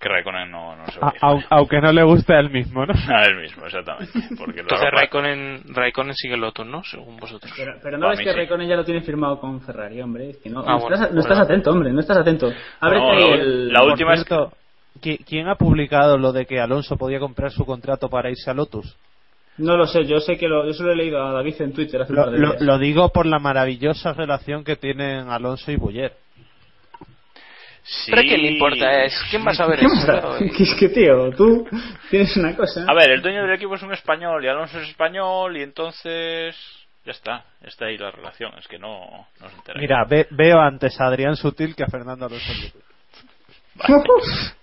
Speaker 3: Que Raikkonen no, no se va
Speaker 6: A-
Speaker 3: a ir.
Speaker 6: au- aunque no le guste a él mismo, ¿no?
Speaker 3: A él mismo, exactamente. Porque
Speaker 5: Entonces Raikkonen, Raikkonen sigue Lotus, ¿no? Según vosotros.
Speaker 4: Pero, pero no ves que
Speaker 3: sí.
Speaker 4: Raikkonen ya lo tiene firmado con Ferrari, hombre. Es que no,
Speaker 5: Ah,
Speaker 4: no,
Speaker 5: bueno,
Speaker 4: estás, no
Speaker 5: bueno.
Speaker 4: estás atento, hombre, no estás atento. Ábrete
Speaker 3: No,
Speaker 4: el...
Speaker 3: la última es
Speaker 6: ¿qui- ¿quién ha publicado lo de que Alonso podía comprar su contrato para irse a Lotus?
Speaker 4: No lo sé, yo sé que lo, yo se lo he leído a David en Twitter hace un
Speaker 6: Lo,
Speaker 4: par de
Speaker 6: lo-
Speaker 4: días.
Speaker 6: lo digo por la maravillosa relación que tienen Alonso y Buller.
Speaker 3: Sí.
Speaker 5: Pero ¿qué le importa? Es, ¿Quién va a saber
Speaker 4: ¿Qué
Speaker 5: eso?
Speaker 4: es que, tío, tú tienes una cosa.
Speaker 3: A ver, el dueño del equipo es un español y Alonso es español y entonces ya está, está ahí la relación, es que no, no se entera.
Speaker 6: Mira, ve- veo antes a Adrián Sutil que a Fernando Alonso. YouTube.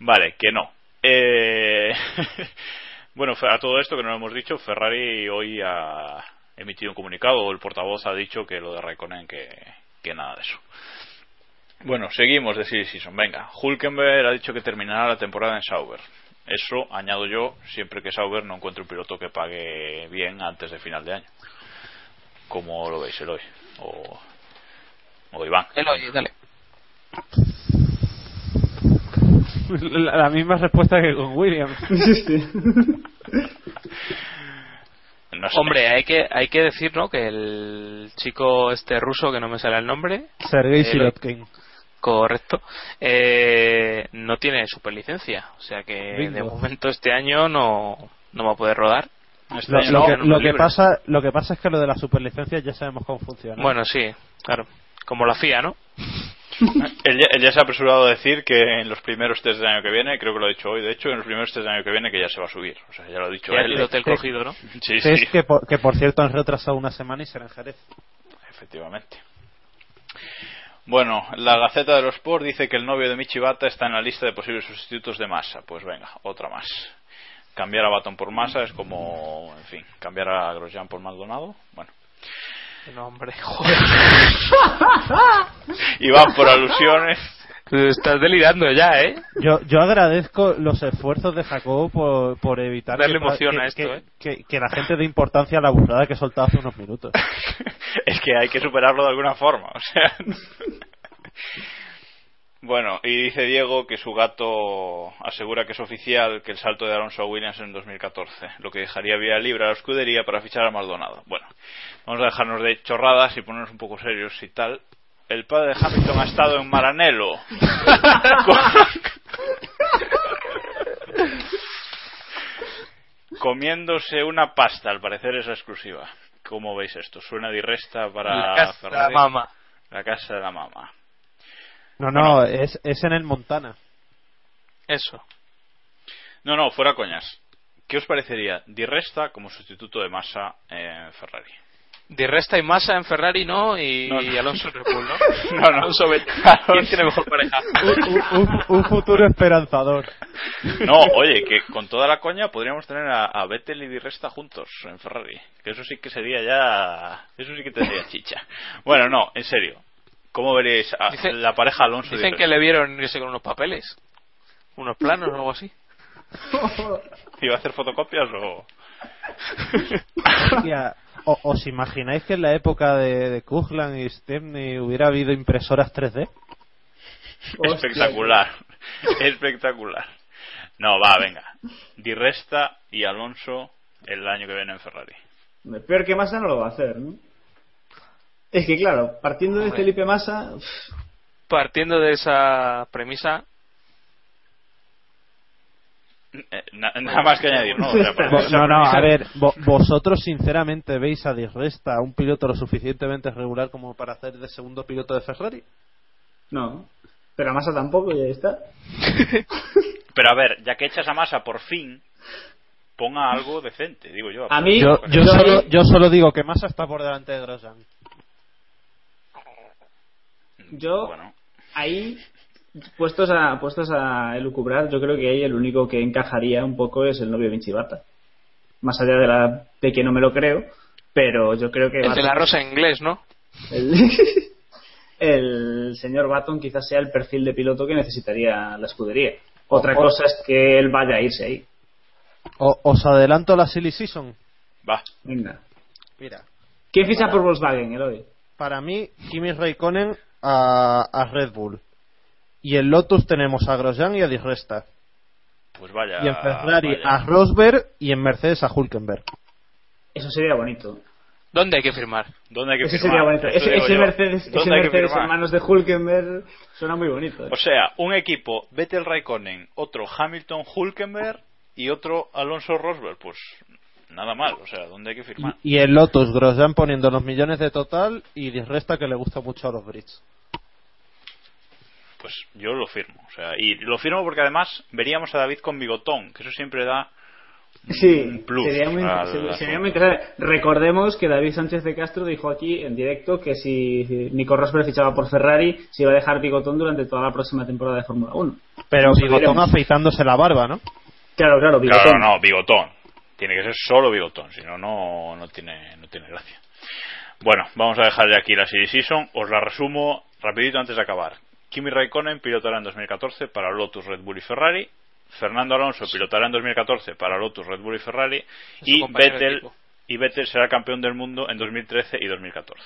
Speaker 3: Vale, que no. Eh... bueno, a todo esto que no lo hemos dicho, Ferrari hoy ha emitido un comunicado, el portavoz ha dicho que lo de Raikkonen que, que nada de eso. Bueno, seguimos de Silly Season. Venga, Hulkenberg ha dicho que terminará la temporada en Sauber. Eso, añado yo, siempre que Sauber no encuentre un piloto que pague bien antes de final de año. Como lo veis, Eloy. O, o Iván.
Speaker 5: Eloy, dale.
Speaker 6: La, la misma respuesta que con Williams.
Speaker 3: No sé.
Speaker 5: Hombre, hay que, hay que decir, ¿no? Que el chico este ruso, que no me sale el nombre,
Speaker 6: Sergei Sirotkin.
Speaker 5: Correcto, eh, no tiene superlicencia. O sea que
Speaker 6: Bingo.
Speaker 5: de momento este año no, no va a poder rodar.
Speaker 3: Este
Speaker 6: Lo, que, lo, pasa, lo que pasa es que lo de las superlicencias ya sabemos cómo funciona.
Speaker 5: Bueno, sí, claro. Como la FIA, ¿no?
Speaker 3: Él ya, él ya se ha apresurado a decir que en los primeros test del año que viene, creo que lo ha dicho hoy, de hecho, en los primeros test del año que viene que ya se va a subir. O sea, ya lo ha dicho
Speaker 5: Ya
Speaker 3: él.
Speaker 5: tiene hotel cogido, ¿no?
Speaker 3: Sí,
Speaker 6: Que
Speaker 3: sí,
Speaker 6: es que por, que por cierto han retrasado una semana y será en Jerez.
Speaker 3: efectivamente. Bueno, la Gaceta de los Sport dice que el novio de Michibata está en la lista de posibles sustitutos de Massa. Pues venga, otra más. Cambiar a Baton por Massa es como, en fin, cambiar a Grosjean por Maldonado. Bueno,
Speaker 5: No, hombre, joder.
Speaker 3: y van por alusiones.
Speaker 5: Estás delirando ya, ¿eh?
Speaker 6: Yo, yo agradezco los esfuerzos de Jacobo por, por evitar
Speaker 5: Darle
Speaker 6: que,
Speaker 5: emoción
Speaker 6: que-
Speaker 5: a esto,
Speaker 6: que-
Speaker 5: ¿eh?
Speaker 6: que- que la gente dé importancia a la burrada que he soltado hace unos minutos.
Speaker 3: es que hay que superarlo de alguna forma, o sea. bueno, y dice Diego que su gato asegura que es oficial que el salto de Alonso Williams en 2014, lo que dejaría vía libre a la escudería para fichar a Maldonado. Bueno, vamos a dejarnos de chorradas y ponernos un poco serios y tal. El padre de Hamilton ha estado en Maranello. Comiéndose una pasta, al parecer es exclusiva. ¿Cómo veis esto? ¿Suena de resta para
Speaker 5: La casa de la
Speaker 3: Ferrari?
Speaker 5: mama.
Speaker 3: La casa de la mamá.
Speaker 6: No, no, es, es en el Montana.
Speaker 5: Eso.
Speaker 3: No, no, fuera coñas. ¿Qué os parecería Di Resta como sustituto de Massa en Ferrari?
Speaker 5: Di Resta y Massa en Ferrari, ¿no? Y,
Speaker 3: No, no.
Speaker 5: y Alonso en Red Bull, ¿no?
Speaker 3: No, no.
Speaker 5: Alonso Vettel. ¿Quién tiene mejor pareja?
Speaker 6: Un, un- un futuro esperanzador.
Speaker 3: No, oye, que con toda la coña podríamos tener a, a Vettel y Di Resta juntos en Ferrari. Que eso sí que sería ya. Eso sí que tendría chicha. Bueno, no, en serio. ¿Cómo veréis a
Speaker 5: Dice-
Speaker 3: la pareja Alonso y
Speaker 5: Dicen que le vieron irse con unos papeles. Unos planos o algo así.
Speaker 3: ¿Iba a hacer fotocopias o.?
Speaker 6: O- ¿Os imagináis que en la época de, de Kuglan y Stepney hubiera habido impresoras 3D?
Speaker 3: Espectacular. Espectacular. No, va, venga. Di Resta y Alonso el año que viene en Ferrari.
Speaker 4: Peor que Massa no lo va a hacer, ¿no? Es que claro, partiendo de. Felipe Massa,
Speaker 5: Partiendo de esa premisa,
Speaker 3: na- nada más que añadir, ¿no? O sea,
Speaker 6: Vo- No, no, a ver, vo- vosotros sinceramente veis a Di Resta un piloto lo suficientemente regular como para hacer de segundo piloto de Ferrari.
Speaker 4: no. Pero a Massa tampoco y ahí está.
Speaker 3: Pero a ver, ya que echas a masa por fin, ponga algo decente, digo yo.
Speaker 4: A mí-
Speaker 6: Yo, solo, yo solo digo que Massa está por delante de Grosjean.
Speaker 4: Yo,
Speaker 3: Bueno,
Speaker 4: ahí, puestos a, puestos a elucubrar, yo creo que ahí el único que encajaría un poco es el novio de Vinchibata. Más allá de, la, de que no me lo creo, pero yo creo que
Speaker 5: el de la rosa inglés, ¿no?
Speaker 4: el, el señor Baton quizás sea el perfil de piloto que necesitaría la escudería. Otra
Speaker 6: O-
Speaker 4: cosa es que él vaya a irse ahí.
Speaker 6: O- os adelanto la silly season.
Speaker 3: va.
Speaker 4: Venga.
Speaker 6: Mira,
Speaker 4: ¿Quién ficha por Volkswagen, Eloy?
Speaker 6: para mí, Kimi Raikkonen a, a Red Bull. Y en Lotus tenemos a Grosjean y a Di Resta.
Speaker 3: Pues vaya.
Speaker 6: Y en Ferrari
Speaker 3: vaya.
Speaker 6: a Rosberg y en Mercedes a Hulkenberg.
Speaker 4: Eso sería bonito.
Speaker 5: ¿Dónde hay que firmar?
Speaker 3: ¿Dónde hay que
Speaker 4: Ese
Speaker 3: firmar?
Speaker 4: sería bonito.
Speaker 3: Eso
Speaker 4: Ese. Mercedes,
Speaker 3: ¿Dónde
Speaker 4: ese Mercedes en manos de Hulkenberg suena muy bonito. ¿eh?
Speaker 3: O sea, un equipo Vettel Raikkonen, otro Hamilton Hulkenberg y otro Alonso Rosberg. Pues nada mal. O sea, ¿dónde hay que firmar?
Speaker 6: Y en Lotus, Grosjean poniendo los millones de total y Di Resta que le gusta mucho a los Brits.
Speaker 3: Pues yo lo firmo. O sea, y lo firmo porque además veríamos a David con bigotón, que eso siempre da un
Speaker 4: Sí,
Speaker 3: plus.
Speaker 4: sería muy,
Speaker 3: al
Speaker 4: sería- muy interesante. Recordemos que David Sánchez de Castro dijo aquí en directo que si Nico Rosberg fichaba por Ferrari, se iba a dejar bigotón durante toda la próxima temporada de Fórmula 1.
Speaker 6: Pero
Speaker 4: Nos
Speaker 6: Bigotón
Speaker 4: veremos.
Speaker 6: afeitándose la barba, ¿no?
Speaker 4: Claro, claro, bigotón.
Speaker 3: Claro, no, bigotón. Tiene que ser solo bigotón, si no, no, no tiene, no tiene gracia. Bueno, vamos a dejar ya aquí la Series Season. Os la resumo rapidito antes de acabar. Kimi Raikkonen pilotará en 2014 para Lotus, Red Bull y Ferrari. Fernando Alonso pilotará en 2014 para Lotus, Red Bull y Ferrari. Y Vettel, y Vettel será campeón del mundo en 2013 y 2014.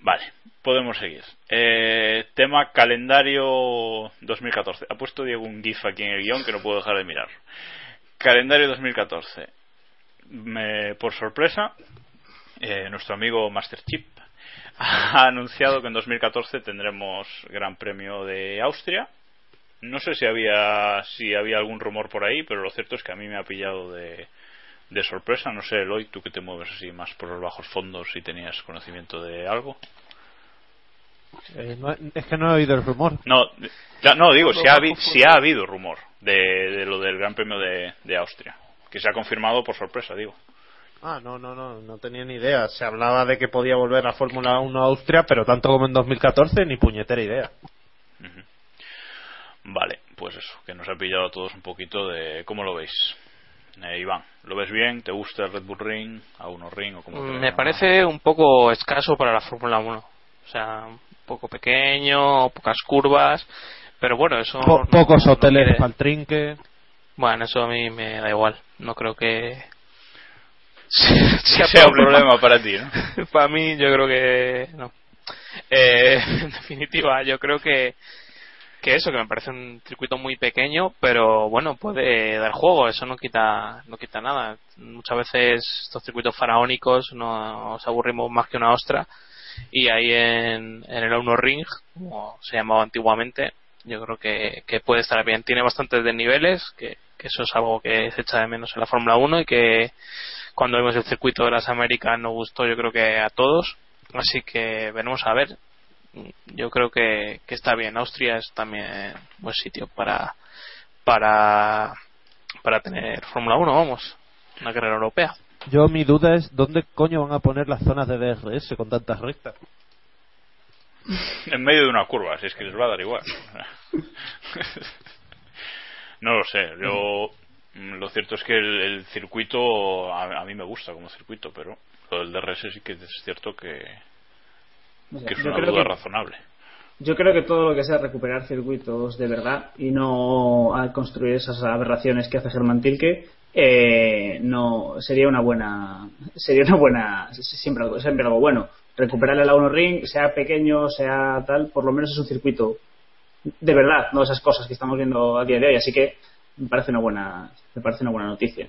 Speaker 3: Vale, podemos seguir. Eh, tema calendario 2014. Ha puesto Diego un GIF aquí en el guion que no puedo dejar de mirar. Calendario 2014. Me- por sorpresa, eh, nuestro amigo Master Chip ha anunciado que en 2014 tendremos Gran Premio de Austria. No sé si había si había algún rumor por ahí, pero lo cierto es que a mí me ha pillado de, de sorpresa. No sé, Eloy, tú que te mueves así más por los bajos fondos si tenías conocimiento de algo.
Speaker 6: Eh, no- es que no he oído el rumor.
Speaker 3: No, ya- no digo, si ha, habi- si ha habido rumor de, de lo del Gran Premio de, de Austria, que se ha confirmado por sorpresa, digo.
Speaker 6: Ah, no, no, no, no tenía ni idea. Se hablaba de que podía volver a Fórmula 1 a Austria, pero tanto como en 2014, ni puñetera idea.
Speaker 3: Vale, pues eso, que nos ha pillado a todos un poquito de cómo lo veis. Eh, Iván, ¿lo ves bien? ¿Te gusta el Red Bull Ring? ¿A uno Ring? O como
Speaker 5: Me parece un poco escaso para la Fórmula 1. O sea, un poco pequeño, pocas curvas. Pero bueno, eso.
Speaker 6: Po-
Speaker 5: no-
Speaker 6: pocos
Speaker 5: no
Speaker 6: hoteles para el trinque.
Speaker 5: Bueno, eso a mí me da igual. No creo que.
Speaker 3: Sea un problema para ti, ¿no?
Speaker 5: para mí, yo creo que. No. Eh, en definitiva, yo creo que. Que eso, que me parece un circuito muy pequeño, pero bueno, puede dar juego, eso no quita, no quita nada. Muchas veces estos circuitos faraónicos nos aburrimos más que una ostra, y ahí en, en el Uno Ring, como se llamaba antiguamente, yo creo que, que puede estar bien. Tiene bastantes desniveles, que, que eso es algo que se echa de menos en la Fórmula 1 y que cuando vimos el circuito de las Américas nos gustó yo creo que a todos. Así que veremos a ver. Yo creo que, que está bien. Austria es también buen sitio para para para tener Fórmula 1, vamos. Una carrera europea.
Speaker 6: Yo mi duda es dónde coño van a poner las zonas de DRS con tantas rectas.
Speaker 3: En medio de una curva, si es que les va a dar igual. no lo sé, yo. Mm, Lo cierto es que el, el circuito a, a mí me gusta como circuito, pero lo del DRS sí que es cierto que,
Speaker 4: O sea,
Speaker 3: que es una duda
Speaker 4: que-
Speaker 3: razonable.
Speaker 4: Yo creo que todo lo que sea recuperar circuitos de verdad y no construir esas aberraciones que hace Germán Tilke eh, no sería una buena sería una buena siempre algo, siempre algo bueno recuperar el Uno Ring sea pequeño sea tal por lo menos es un circuito de verdad no esas cosas que estamos viendo a día de hoy así que me parece una buena me parece una buena noticia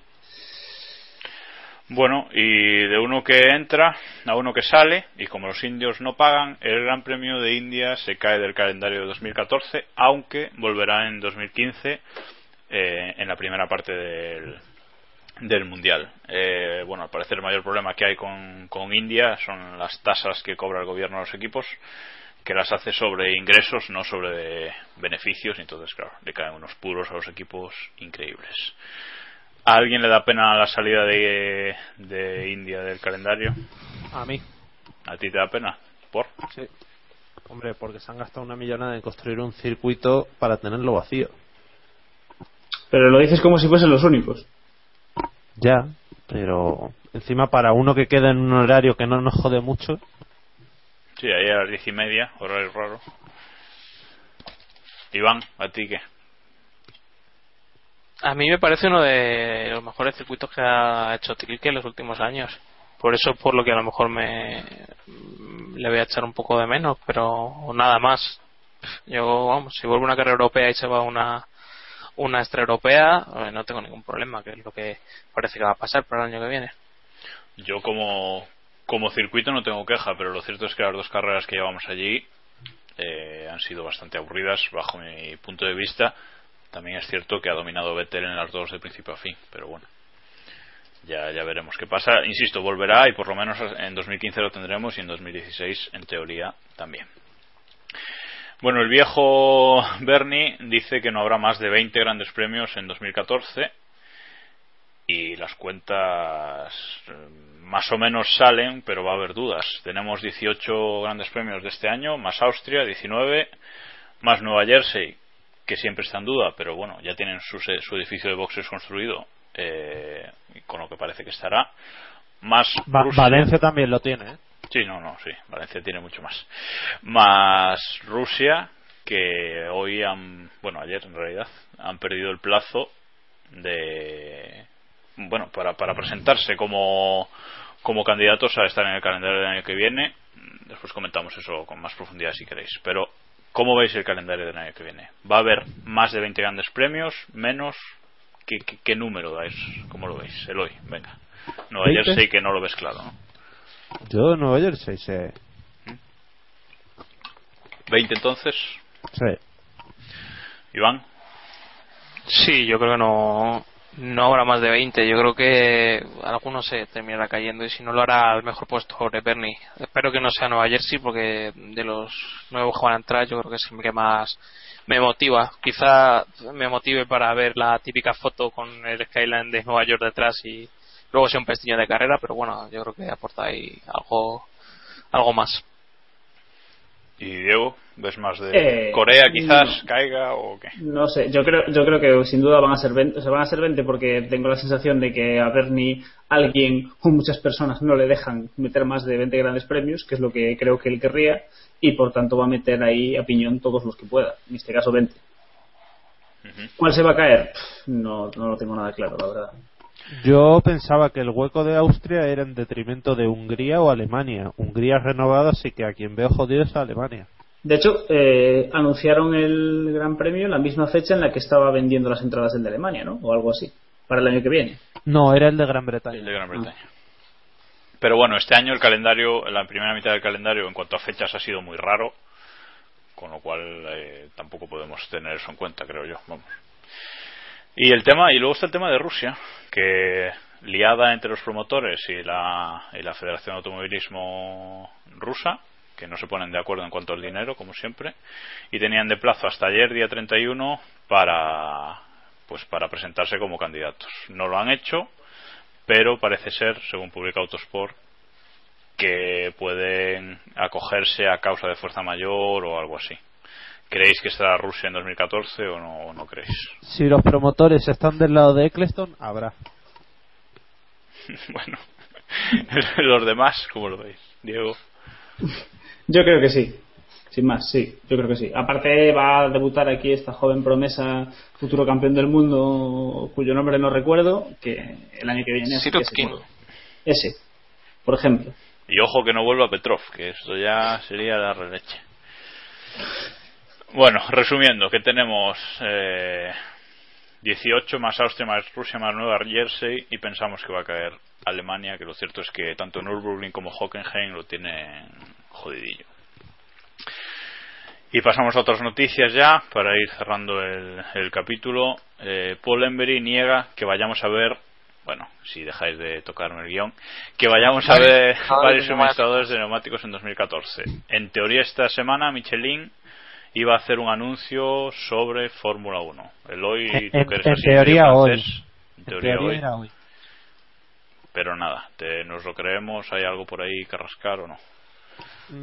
Speaker 3: Bueno, y de uno que entra a uno que sale, y como los indios no pagan, el Gran Premio de India se cae del calendario de 2014, aunque volverá en 2015 eh, en la primera parte del, del Mundial. Eh, bueno, al parecer el mayor problema que hay con, con India son las tasas que cobra el gobierno a los equipos, que las hace sobre ingresos, no sobre beneficios, y entonces, claro, le caen unos puros a los equipos increíbles. ¿A alguien le da pena la salida de, de India del calendario?
Speaker 6: A mí.
Speaker 3: ¿A ti te da pena? ¿Por?
Speaker 6: Sí. Hombre, porque se han gastado una millonada en construir un circuito para tenerlo vacío.
Speaker 4: pero lo dices como si fuesen los únicos
Speaker 6: Ya, pero encima para uno que queda en un horario que no nos jode mucho,
Speaker 3: Sí, ahí a las diez y media, horario raro. Iván, ¿a ti qué?
Speaker 5: A mí me parece uno de los mejores circuitos que ha hecho Tilke en los últimos años. Por eso por lo que a lo mejor me le voy a echar un poco de menos, pero nada más. Yo, vamos, si vuelve una carrera europea y se va una una extra europea, eh, no tengo ningún problema, que es lo que parece que va a pasar para el año que viene.
Speaker 3: Yo como, como circuito no tengo queja, pero lo cierto es que las dos carreras que llevamos allí eh, han sido bastante aburridas bajo mi punto de vista. También es cierto que ha dominado Vettel en las dos de principio a fin, pero bueno. Ya, ya veremos qué pasa. Insisto, volverá y por lo menos en 2015 lo tendremos y en 2016 en teoría también. Bueno, el viejo Bernie dice que no habrá más de 20 grandes premios en 2014 y las cuentas eh, más o menos salen, pero va a haber dudas. Tenemos 18 grandes premios de este año, más Austria, 19, más Nueva Jersey, que siempre está en duda, pero bueno, ya tienen su, su edificio de boxes construido, eh, con lo que parece que estará. Más
Speaker 6: Valencia también lo tiene, ¿eh?
Speaker 3: Sí, no, no, sí. Valencia tiene mucho más. Más Rusia, que hoy han, bueno, ayer en realidad, han perdido el plazo de, bueno, para, para presentarse como, como candidatos a estar en el calendario del año que viene. Después comentamos eso con más profundidad si queréis. Pero, ¿cómo veis el calendario del año que viene? ¿Va a haber más de 20 grandes premios? ¿Menos? ¿Qué, qué, número dais? ¿Cómo lo veis? Eloy, venga. No, ayer sé que no lo ves claro, ¿no?
Speaker 6: Yo Nueva Jersey, sí.
Speaker 3: ¿20 entonces?
Speaker 6: Sí.
Speaker 3: ¿Iván?
Speaker 5: Sí, yo creo que no, no habrá más de 20. Yo creo que alguno se terminará cayendo y si no lo hará al mejor puesto Bernie. Espero que no sea Nueva Jersey porque de los nuevos que van a entrar yo creo que es el que más me motiva. Quizá me motive para ver la típica foto con el skyline de Nueva York detrás y luego sea un pestillo de carrera, pero bueno, yo creo que aporta ahí algo, algo más.
Speaker 3: ¿Y Diego? ¿Ves más de eh, Corea quizás caiga o qué?
Speaker 4: No sé, yo creo, yo creo que sin duda van a ser 20, van a ser 20 porque tengo la sensación de que a Bernie alguien o muchas personas no le dejan meter más de 20 grandes premios, que es lo que creo que él querría, y por tanto va a meter ahí a piñón todos los que pueda, en este caso 20. ¿Cuál se va a caer? No, no lo tengo nada claro, la verdad.
Speaker 6: Yo pensaba que el hueco de Austria era en detrimento de Hungría o Alemania. Hungría renovada, así que a quien veo jodido es a Alemania.
Speaker 4: De hecho, eh, anunciaron el Gran Premio en la misma fecha en la que estaba vendiendo las entradas el de Alemania, ¿no? O algo así, para el año que viene.
Speaker 6: No, era el de Gran Bretaña.
Speaker 3: El de Gran Bretaña. Pero bueno, este año el calendario, la primera mitad del calendario en cuanto a fechas ha sido muy raro, con lo cual eh, tampoco podemos tener eso en cuenta, creo yo. Vamos. Y el tema, y luego está el tema de Rusia, que liada entre los promotores y la, y la Federación de Automovilismo rusa, que no se ponen de acuerdo en cuanto al dinero, como siempre, y tenían de plazo hasta ayer, día 31, para, pues para presentarse como candidatos. No lo han hecho, pero parece ser, según publica Autosport, que pueden acogerse a causa de fuerza mayor o algo así. ¿Creéis que estará Rusia en 2014 o no, o no creéis?
Speaker 6: Si los promotores están del lado de Eccleston, habrá.
Speaker 3: bueno, los demás, ¿cómo lo veis? Diego.
Speaker 4: Yo creo que sí. Sin más, sí, yo creo que sí. Aparte va a debutar aquí esta joven promesa, futuro campeón del mundo, cuyo nombre no recuerdo, que el año que viene... Ese, por ejemplo.
Speaker 3: Y ojo que no vuelva Petrov, que esto ya sería la releche. Bueno, resumiendo, que tenemos eh, 18 más Austria más Rusia más Nueva Jersey y pensamos que va a caer Alemania, que lo cierto es que tanto Nürburgring como Hockenheim lo tienen jodidillo. Y pasamos a otras noticias ya para ir cerrando el, capítulo. Eh, Paul Embery niega que vayamos a ver, bueno, si dejáis de tocarme el guion, que vayamos a ver varios suministradores de neumáticos en 2014. En teoría esta semana Michelin iba a hacer un anuncio sobre Fórmula 1. El hoy,
Speaker 6: en, teoría hoy.
Speaker 3: En teoría, hoy. Pero nada, te, nos lo creemos, hay algo por ahí que rascar o no.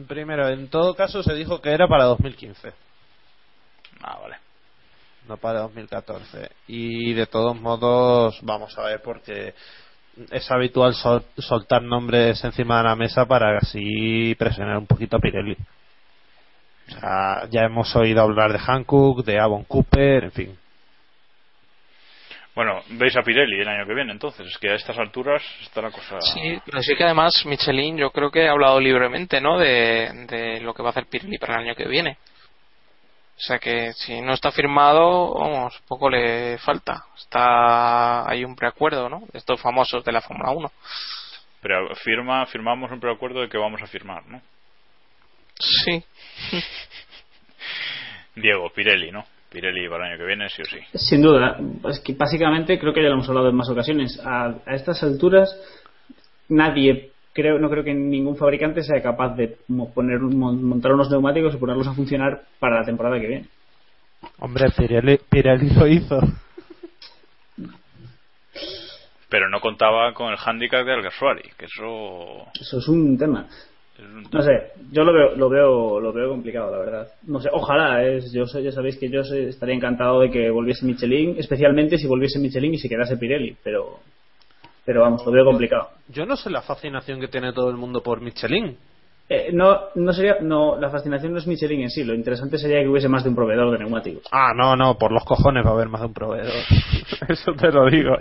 Speaker 6: Primero, en todo caso se dijo que era para 2015.
Speaker 3: Ah, vale.
Speaker 6: No para 2014. Y de todos modos, vamos a ver, porque es habitual soltar nombres encima de la mesa para así presionar un poquito a Pirelli ya hemos oído hablar de Hankook, de Avon Cooper, en fin.
Speaker 3: Bueno, veis a Pirelli el año que viene, entonces, es que a estas alturas está la cosa.
Speaker 5: Sí, pero sí que además Michelin, yo creo que ha hablado libremente, ¿no? De, de lo que va a hacer Pirelli para el año que viene. O sea que si no está firmado, vamos, poco le falta. Está hay un preacuerdo, ¿no? De estos famosos de la Fórmula 1.
Speaker 3: Pero firma, firmamos un preacuerdo de que vamos a firmar, ¿no?
Speaker 5: Sí.
Speaker 3: Diego, Pirelli, ¿no? Pirelli para el año que viene, sí o sí.
Speaker 4: Sin duda. Es que básicamente creo que ya lo hemos hablado en más ocasiones. A, a estas alturas, nadie, creo, no creo que ningún fabricante sea capaz de mo- poner, mon- montar unos neumáticos y ponerlos a funcionar para la temporada que viene.
Speaker 6: Hombre, Pirelli, Pirelli lo hizo.
Speaker 3: Pero no contaba con el handicap de Alguersuari, que eso...
Speaker 4: Eso es un tema. No sé, yo lo veo, lo veo, lo veo complicado, la verdad. No sé, ojalá, es, yo sé- ya sabéis que yo sé- estaría encantado de que volviese Michelin, especialmente si volviese Michelin y se quedase Pirelli, pero, pero vamos, lo veo complicado.
Speaker 6: Yo no sé la fascinación que tiene todo el mundo por Michelin.
Speaker 4: Eh, no, no sería, no, la fascinación no es Michelin en sí, lo interesante sería que hubiese más de un proveedor de neumáticos.
Speaker 6: Ah, no, no, por los cojones va a haber más de un proveedor. Eso te lo digo.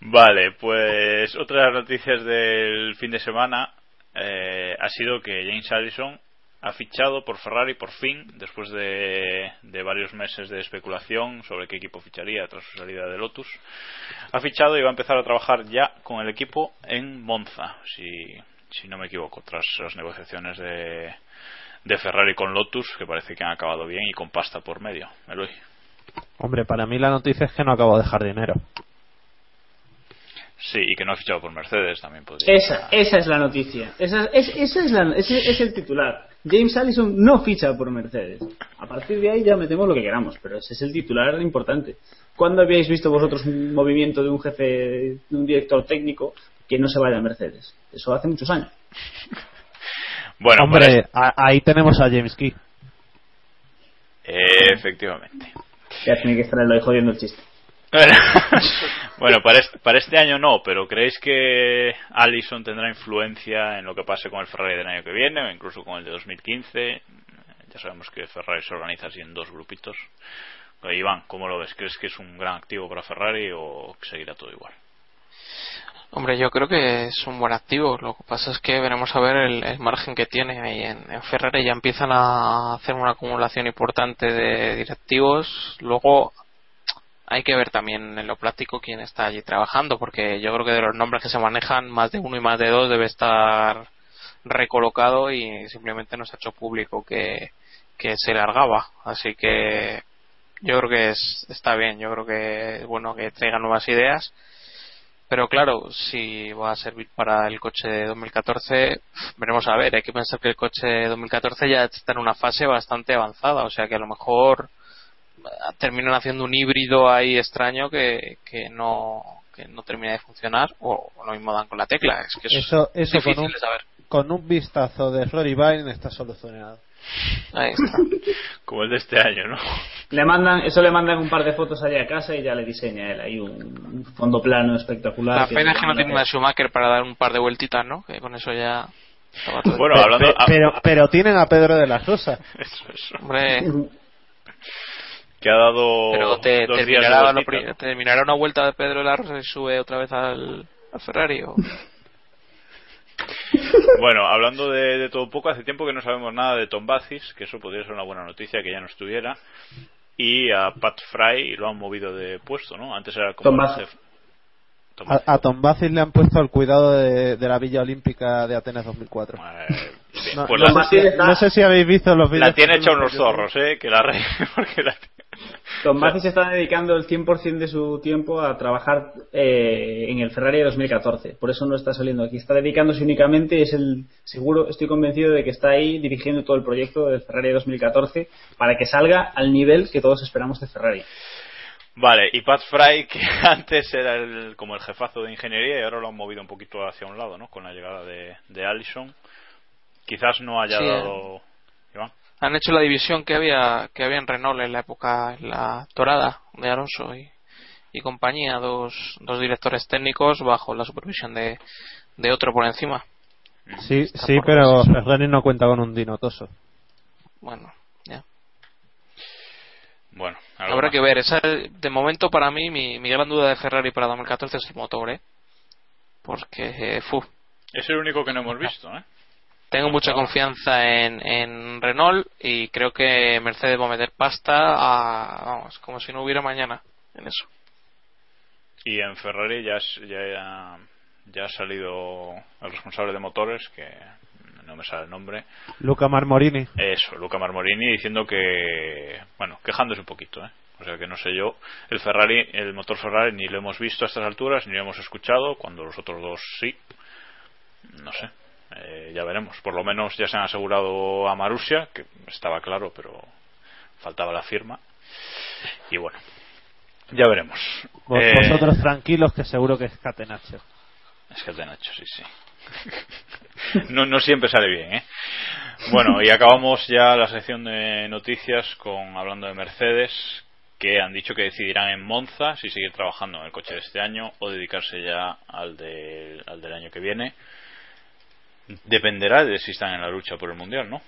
Speaker 3: Vale, pues otra de las noticias del fin de semana eh, ha sido que James Allison ha fichado por Ferrari por fin, después de, varios meses de especulación sobre qué equipo ficharía tras su salida de Lotus. Ha fichado y va a empezar a trabajar ya con el equipo en Monza, si, si no me equivoco, tras las negociaciones de, de Ferrari con Lotus, que parece que han acabado bien y con pasta por medio. Eloy.
Speaker 6: Hombre, para mí la noticia es que no acabo de dejar dinero.
Speaker 3: Sí, y que no ha fichado por Mercedes también podría.
Speaker 4: Esa, esa es la noticia. Esa, es, esa es la, ese es el titular. James Allison no ficha por Mercedes. A partir de ahí ya metemos lo que queramos, pero ese es el titular importante. ¿Cuándo habíais visto vosotros un movimiento de un jefe, de un director técnico que no se vaya a Mercedes? Eso hace muchos años.
Speaker 3: Bueno,
Speaker 6: Hombre, a- ahí tenemos a James Key.
Speaker 3: Efectivamente.
Speaker 4: Ya tiene que estar el jodiendo el chiste.
Speaker 3: Bueno, para, este, para este año no, pero ¿creéis que Allison tendrá influencia en lo que pase con el Ferrari del año que viene o incluso con el de 2015? Ya sabemos que Ferrari se organiza así en dos grupitos. Eh, Iván, ¿cómo lo ves? ¿Crees que es un gran activo para Ferrari o seguirá todo igual?
Speaker 5: Hombre, yo creo que es un buen activo. Lo que pasa es que veremos a ver el, el margen que tiene ahí en, en Ferrari. Ya empiezan a hacer una acumulación importante de directivos. Luego hay que ver también en lo práctico quién está allí trabajando, porque yo creo que de los nombres que se manejan, más de uno y más de dos debe estar recolocado y simplemente no se ha hecho público que, que se largaba. Así que yo creo que es, está bien, yo creo que es bueno que traiga nuevas ideas. Pero claro, si va a servir para el coche de 2014, veremos a ver. Hay que pensar que el coche de 2014 ya está en una fase bastante avanzada, o sea que a lo mejor terminan haciendo un híbrido ahí extraño que, que no que no termina de funcionar o, o lo mismo dan con la tecla. Es que es
Speaker 6: Eso, eso
Speaker 5: difícil
Speaker 6: con, un,
Speaker 5: de saber.
Speaker 6: con un vistazo de Rory Vine está solucionado.
Speaker 5: Ahí está.
Speaker 3: Como el de este año, ¿no?
Speaker 4: Le mandan, eso le mandan un par de fotos allá a casa y ya le diseña él ahí un, un fondo plano espectacular.
Speaker 5: La pena es que no tiene una Schumacher para dar un par de vueltitas, ¿no? Que con eso ya.
Speaker 3: Bueno, hablando.
Speaker 6: pe- pero, pero tienen a Pedro de la Rosa.
Speaker 3: Eso, eso.
Speaker 5: Hombre,
Speaker 3: Que ha dado
Speaker 5: pero te,
Speaker 3: dos días de
Speaker 5: terminará, terminará una vuelta de Pedro de la Rosa y sube otra vez al, al Ferrari. O...
Speaker 3: Bueno, hablando de, de todo un poco, hace tiempo que no sabemos nada de Tom Bacis, que eso podría ser una buena noticia que ya no estuviera. Y a Pat Fry lo han movido de puesto, ¿no? Antes era como
Speaker 4: Tom
Speaker 6: A, a Tom Bacis le han puesto el cuidado de, de la Villa Olímpica de Atenas 2004.
Speaker 3: Eh, bien,
Speaker 6: No,
Speaker 3: pues
Speaker 6: no
Speaker 3: la,
Speaker 6: sé si, no sé si habéis visto los vídeos.
Speaker 3: la tiene hecha unos zorros, ¿eh? Que la re... porque la-
Speaker 4: Tom Bazzi se está dedicando el 100% de su tiempo a trabajar eh, en el Ferrari de 2014. Por eso no está saliendo aquí. Está dedicándose únicamente, es el seguro, estoy convencido de que está ahí dirigiendo todo el proyecto del Ferrari de 2014 para que salga al nivel que todos esperamos de Ferrari.
Speaker 3: Vale, y Pat Fry, que antes era el, como el jefazo de ingeniería y ahora lo han movido un poquito hacia un lado, ¿no? Con la llegada de, de Allison. Quizás no haya
Speaker 5: Sí,
Speaker 3: dado... Iván.
Speaker 5: Han hecho la división que había que había en Renault en la época, en la dorada de Alonso y, y compañía, dos, dos directores técnicos bajo la supervisión de, de otro por encima.
Speaker 6: Sí,
Speaker 5: Está
Speaker 6: sí, pero. Ferrari no cuenta con un dinotoso.
Speaker 5: Bueno, ya.
Speaker 3: Bueno,
Speaker 5: Habrá
Speaker 3: más.
Speaker 5: que ver. Esa, de momento, para mí, mi, mi gran duda de Ferrari para 2014 es el motor, ¿eh? Porque, eh, fu,
Speaker 3: Es el único que no hemos visto, ¿eh?
Speaker 5: Tengo mucha confianza en, en Renault y creo que Mercedes va a meter pasta a, vamos, como si no hubiera mañana en eso.
Speaker 3: Y en Ferrari ya, ya, ya ha salido el responsable de motores, que no me sale el nombre,
Speaker 6: Luca Marmorini.
Speaker 3: Eso, Luca Marmorini diciendo que, bueno, quejándose un poquito, ¿eh? O sea que no sé yo, el Ferrari, el motor Ferrari ni lo hemos visto a estas alturas, ni lo hemos escuchado, cuando los otros dos sí. No sé, eh, ya veremos. Por lo menos ya se han asegurado a Marussia, que estaba claro, pero faltaba la firma. Y bueno, ya veremos.
Speaker 6: Vos-
Speaker 3: Eh,
Speaker 6: Vosotros tranquilos que seguro que es Catenaccio.
Speaker 3: es que el de Nacho, sí, sí. no, no siempre sale bien, ¿eh? Bueno, y acabamos ya la sección de noticias con hablando de Mercedes, que han dicho que decidirán en Monza si seguir trabajando en el coche de este año o dedicarse ya al, de- al del año que viene. Dependerá de si están en la lucha por el mundial, ¿no?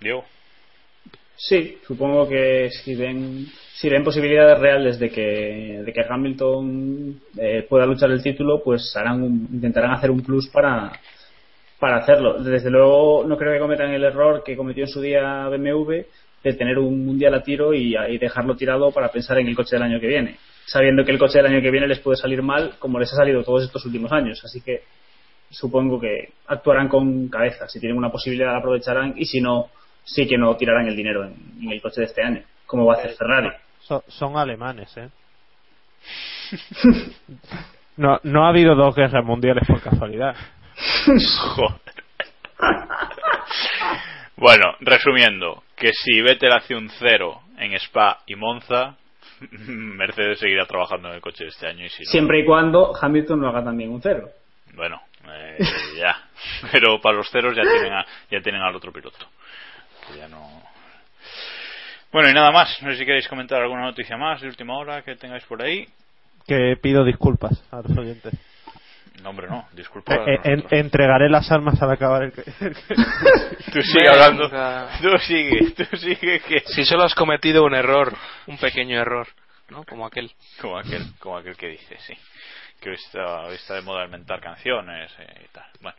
Speaker 3: Diego.
Speaker 4: Sí, supongo que si ven, si ven posibilidades reales de que, de que Hamilton eh, pueda luchar el título, pues harán un- intentarán hacer un plus para, para hacerlo. Desde luego, no creo que cometan el error que cometió en su día BMW de tener un mundial a tiro y, y dejarlo tirado para pensar en el coche del año que viene, sabiendo que el coche del año que viene les puede salir mal, como les ha salido todos estos últimos años. Así que supongo que actuarán con cabeza. Si tienen una posibilidad, la aprovecharán y si no, sí que no tirarán el dinero en, en el coche de este año, como va a hacer Ferrari.
Speaker 6: So- son alemanes, ¿eh? No, no ha habido dos guerras mundiales por casualidad.
Speaker 3: Joder. Bueno, resumiendo, que si Vettel hace un cero en Spa y Monza, Mercedes seguirá trabajando en el coche de este año y si no,
Speaker 4: Siempre y cuando Hamilton no haga también un cero.
Speaker 3: bueno, eh, ya. Pero para los ceros ya tienen, a- ya tienen al otro piloto. Que ya no. Bueno, y nada más. No sé si queréis comentar alguna noticia más de última hora que tengáis por ahí.
Speaker 6: Que pido disculpas a los oyentes.
Speaker 3: No, hombre, no. Disculpa.
Speaker 6: Eh, eh, en- entregaré las armas al acabar el.
Speaker 3: Tú sigue hablando. Tú sigue, tú sigue que.
Speaker 5: Si solo has cometido un error, un pequeño error, ¿no? Como aquel.
Speaker 3: Como aquel, como aquel que dice, sí. Que hoy está, hoy está de moda inventar canciones eh, y tal. Bueno.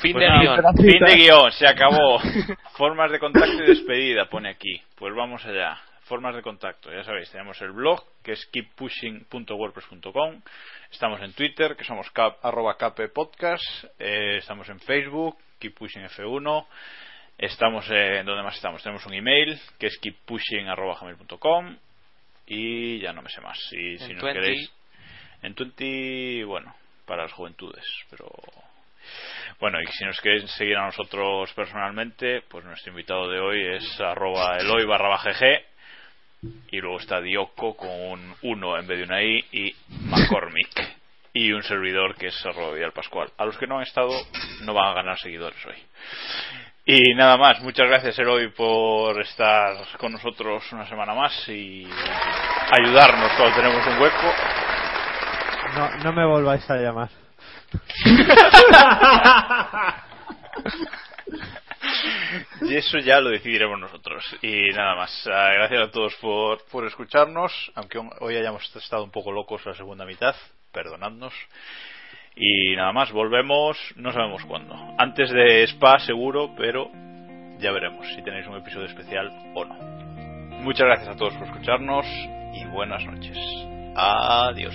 Speaker 5: Fin
Speaker 3: Pues
Speaker 5: de
Speaker 3: nada,
Speaker 5: guion.
Speaker 3: Fin de guion, se acabó. Formas de contacto y despedida, pone aquí. Pues vamos allá. Formas de contacto, ya sabéis, tenemos el blog que es keeppushing.wordpress.com. Estamos en Twitter, que somos cap, arroba kppodcast. Eh, estamos en Facebook, keeppushingf1. Estamos en, ¿dónde más estamos? Tenemos un email que es keeppushing.gmail.com y ya no me sé más. Y si
Speaker 5: En
Speaker 3: nos
Speaker 5: 20.
Speaker 3: queréis, en 20, bueno, para las juventudes, pero bueno, y si nos queréis seguir a nosotros personalmente, pues nuestro invitado de hoy es arroba eloy barra baja gg y luego está Dioko con un 1 en vez de una i y McCormick y un servidor que es arroba Vidal Pascual. A los que no han estado no van a ganar seguidores hoy. Y nada más, muchas gracias Eloy por estar con nosotros una semana más y ayudarnos cuando tenemos un hueco.
Speaker 6: No, no me volváis a llamar.
Speaker 3: Y eso ya lo decidiremos nosotros. Y nada más. Ah, Gracias a todos por, por escucharnos. Aunque hoy hayamos estado un poco locos la segunda mitad. Perdonadnos. Y nada más. Volvemos. No sabemos cuándo. Antes de Spa seguro. Pero ya veremos si tenéis un episodio especial o no. Muchas gracias a todos por escucharnos. Y buenas noches. Adiós.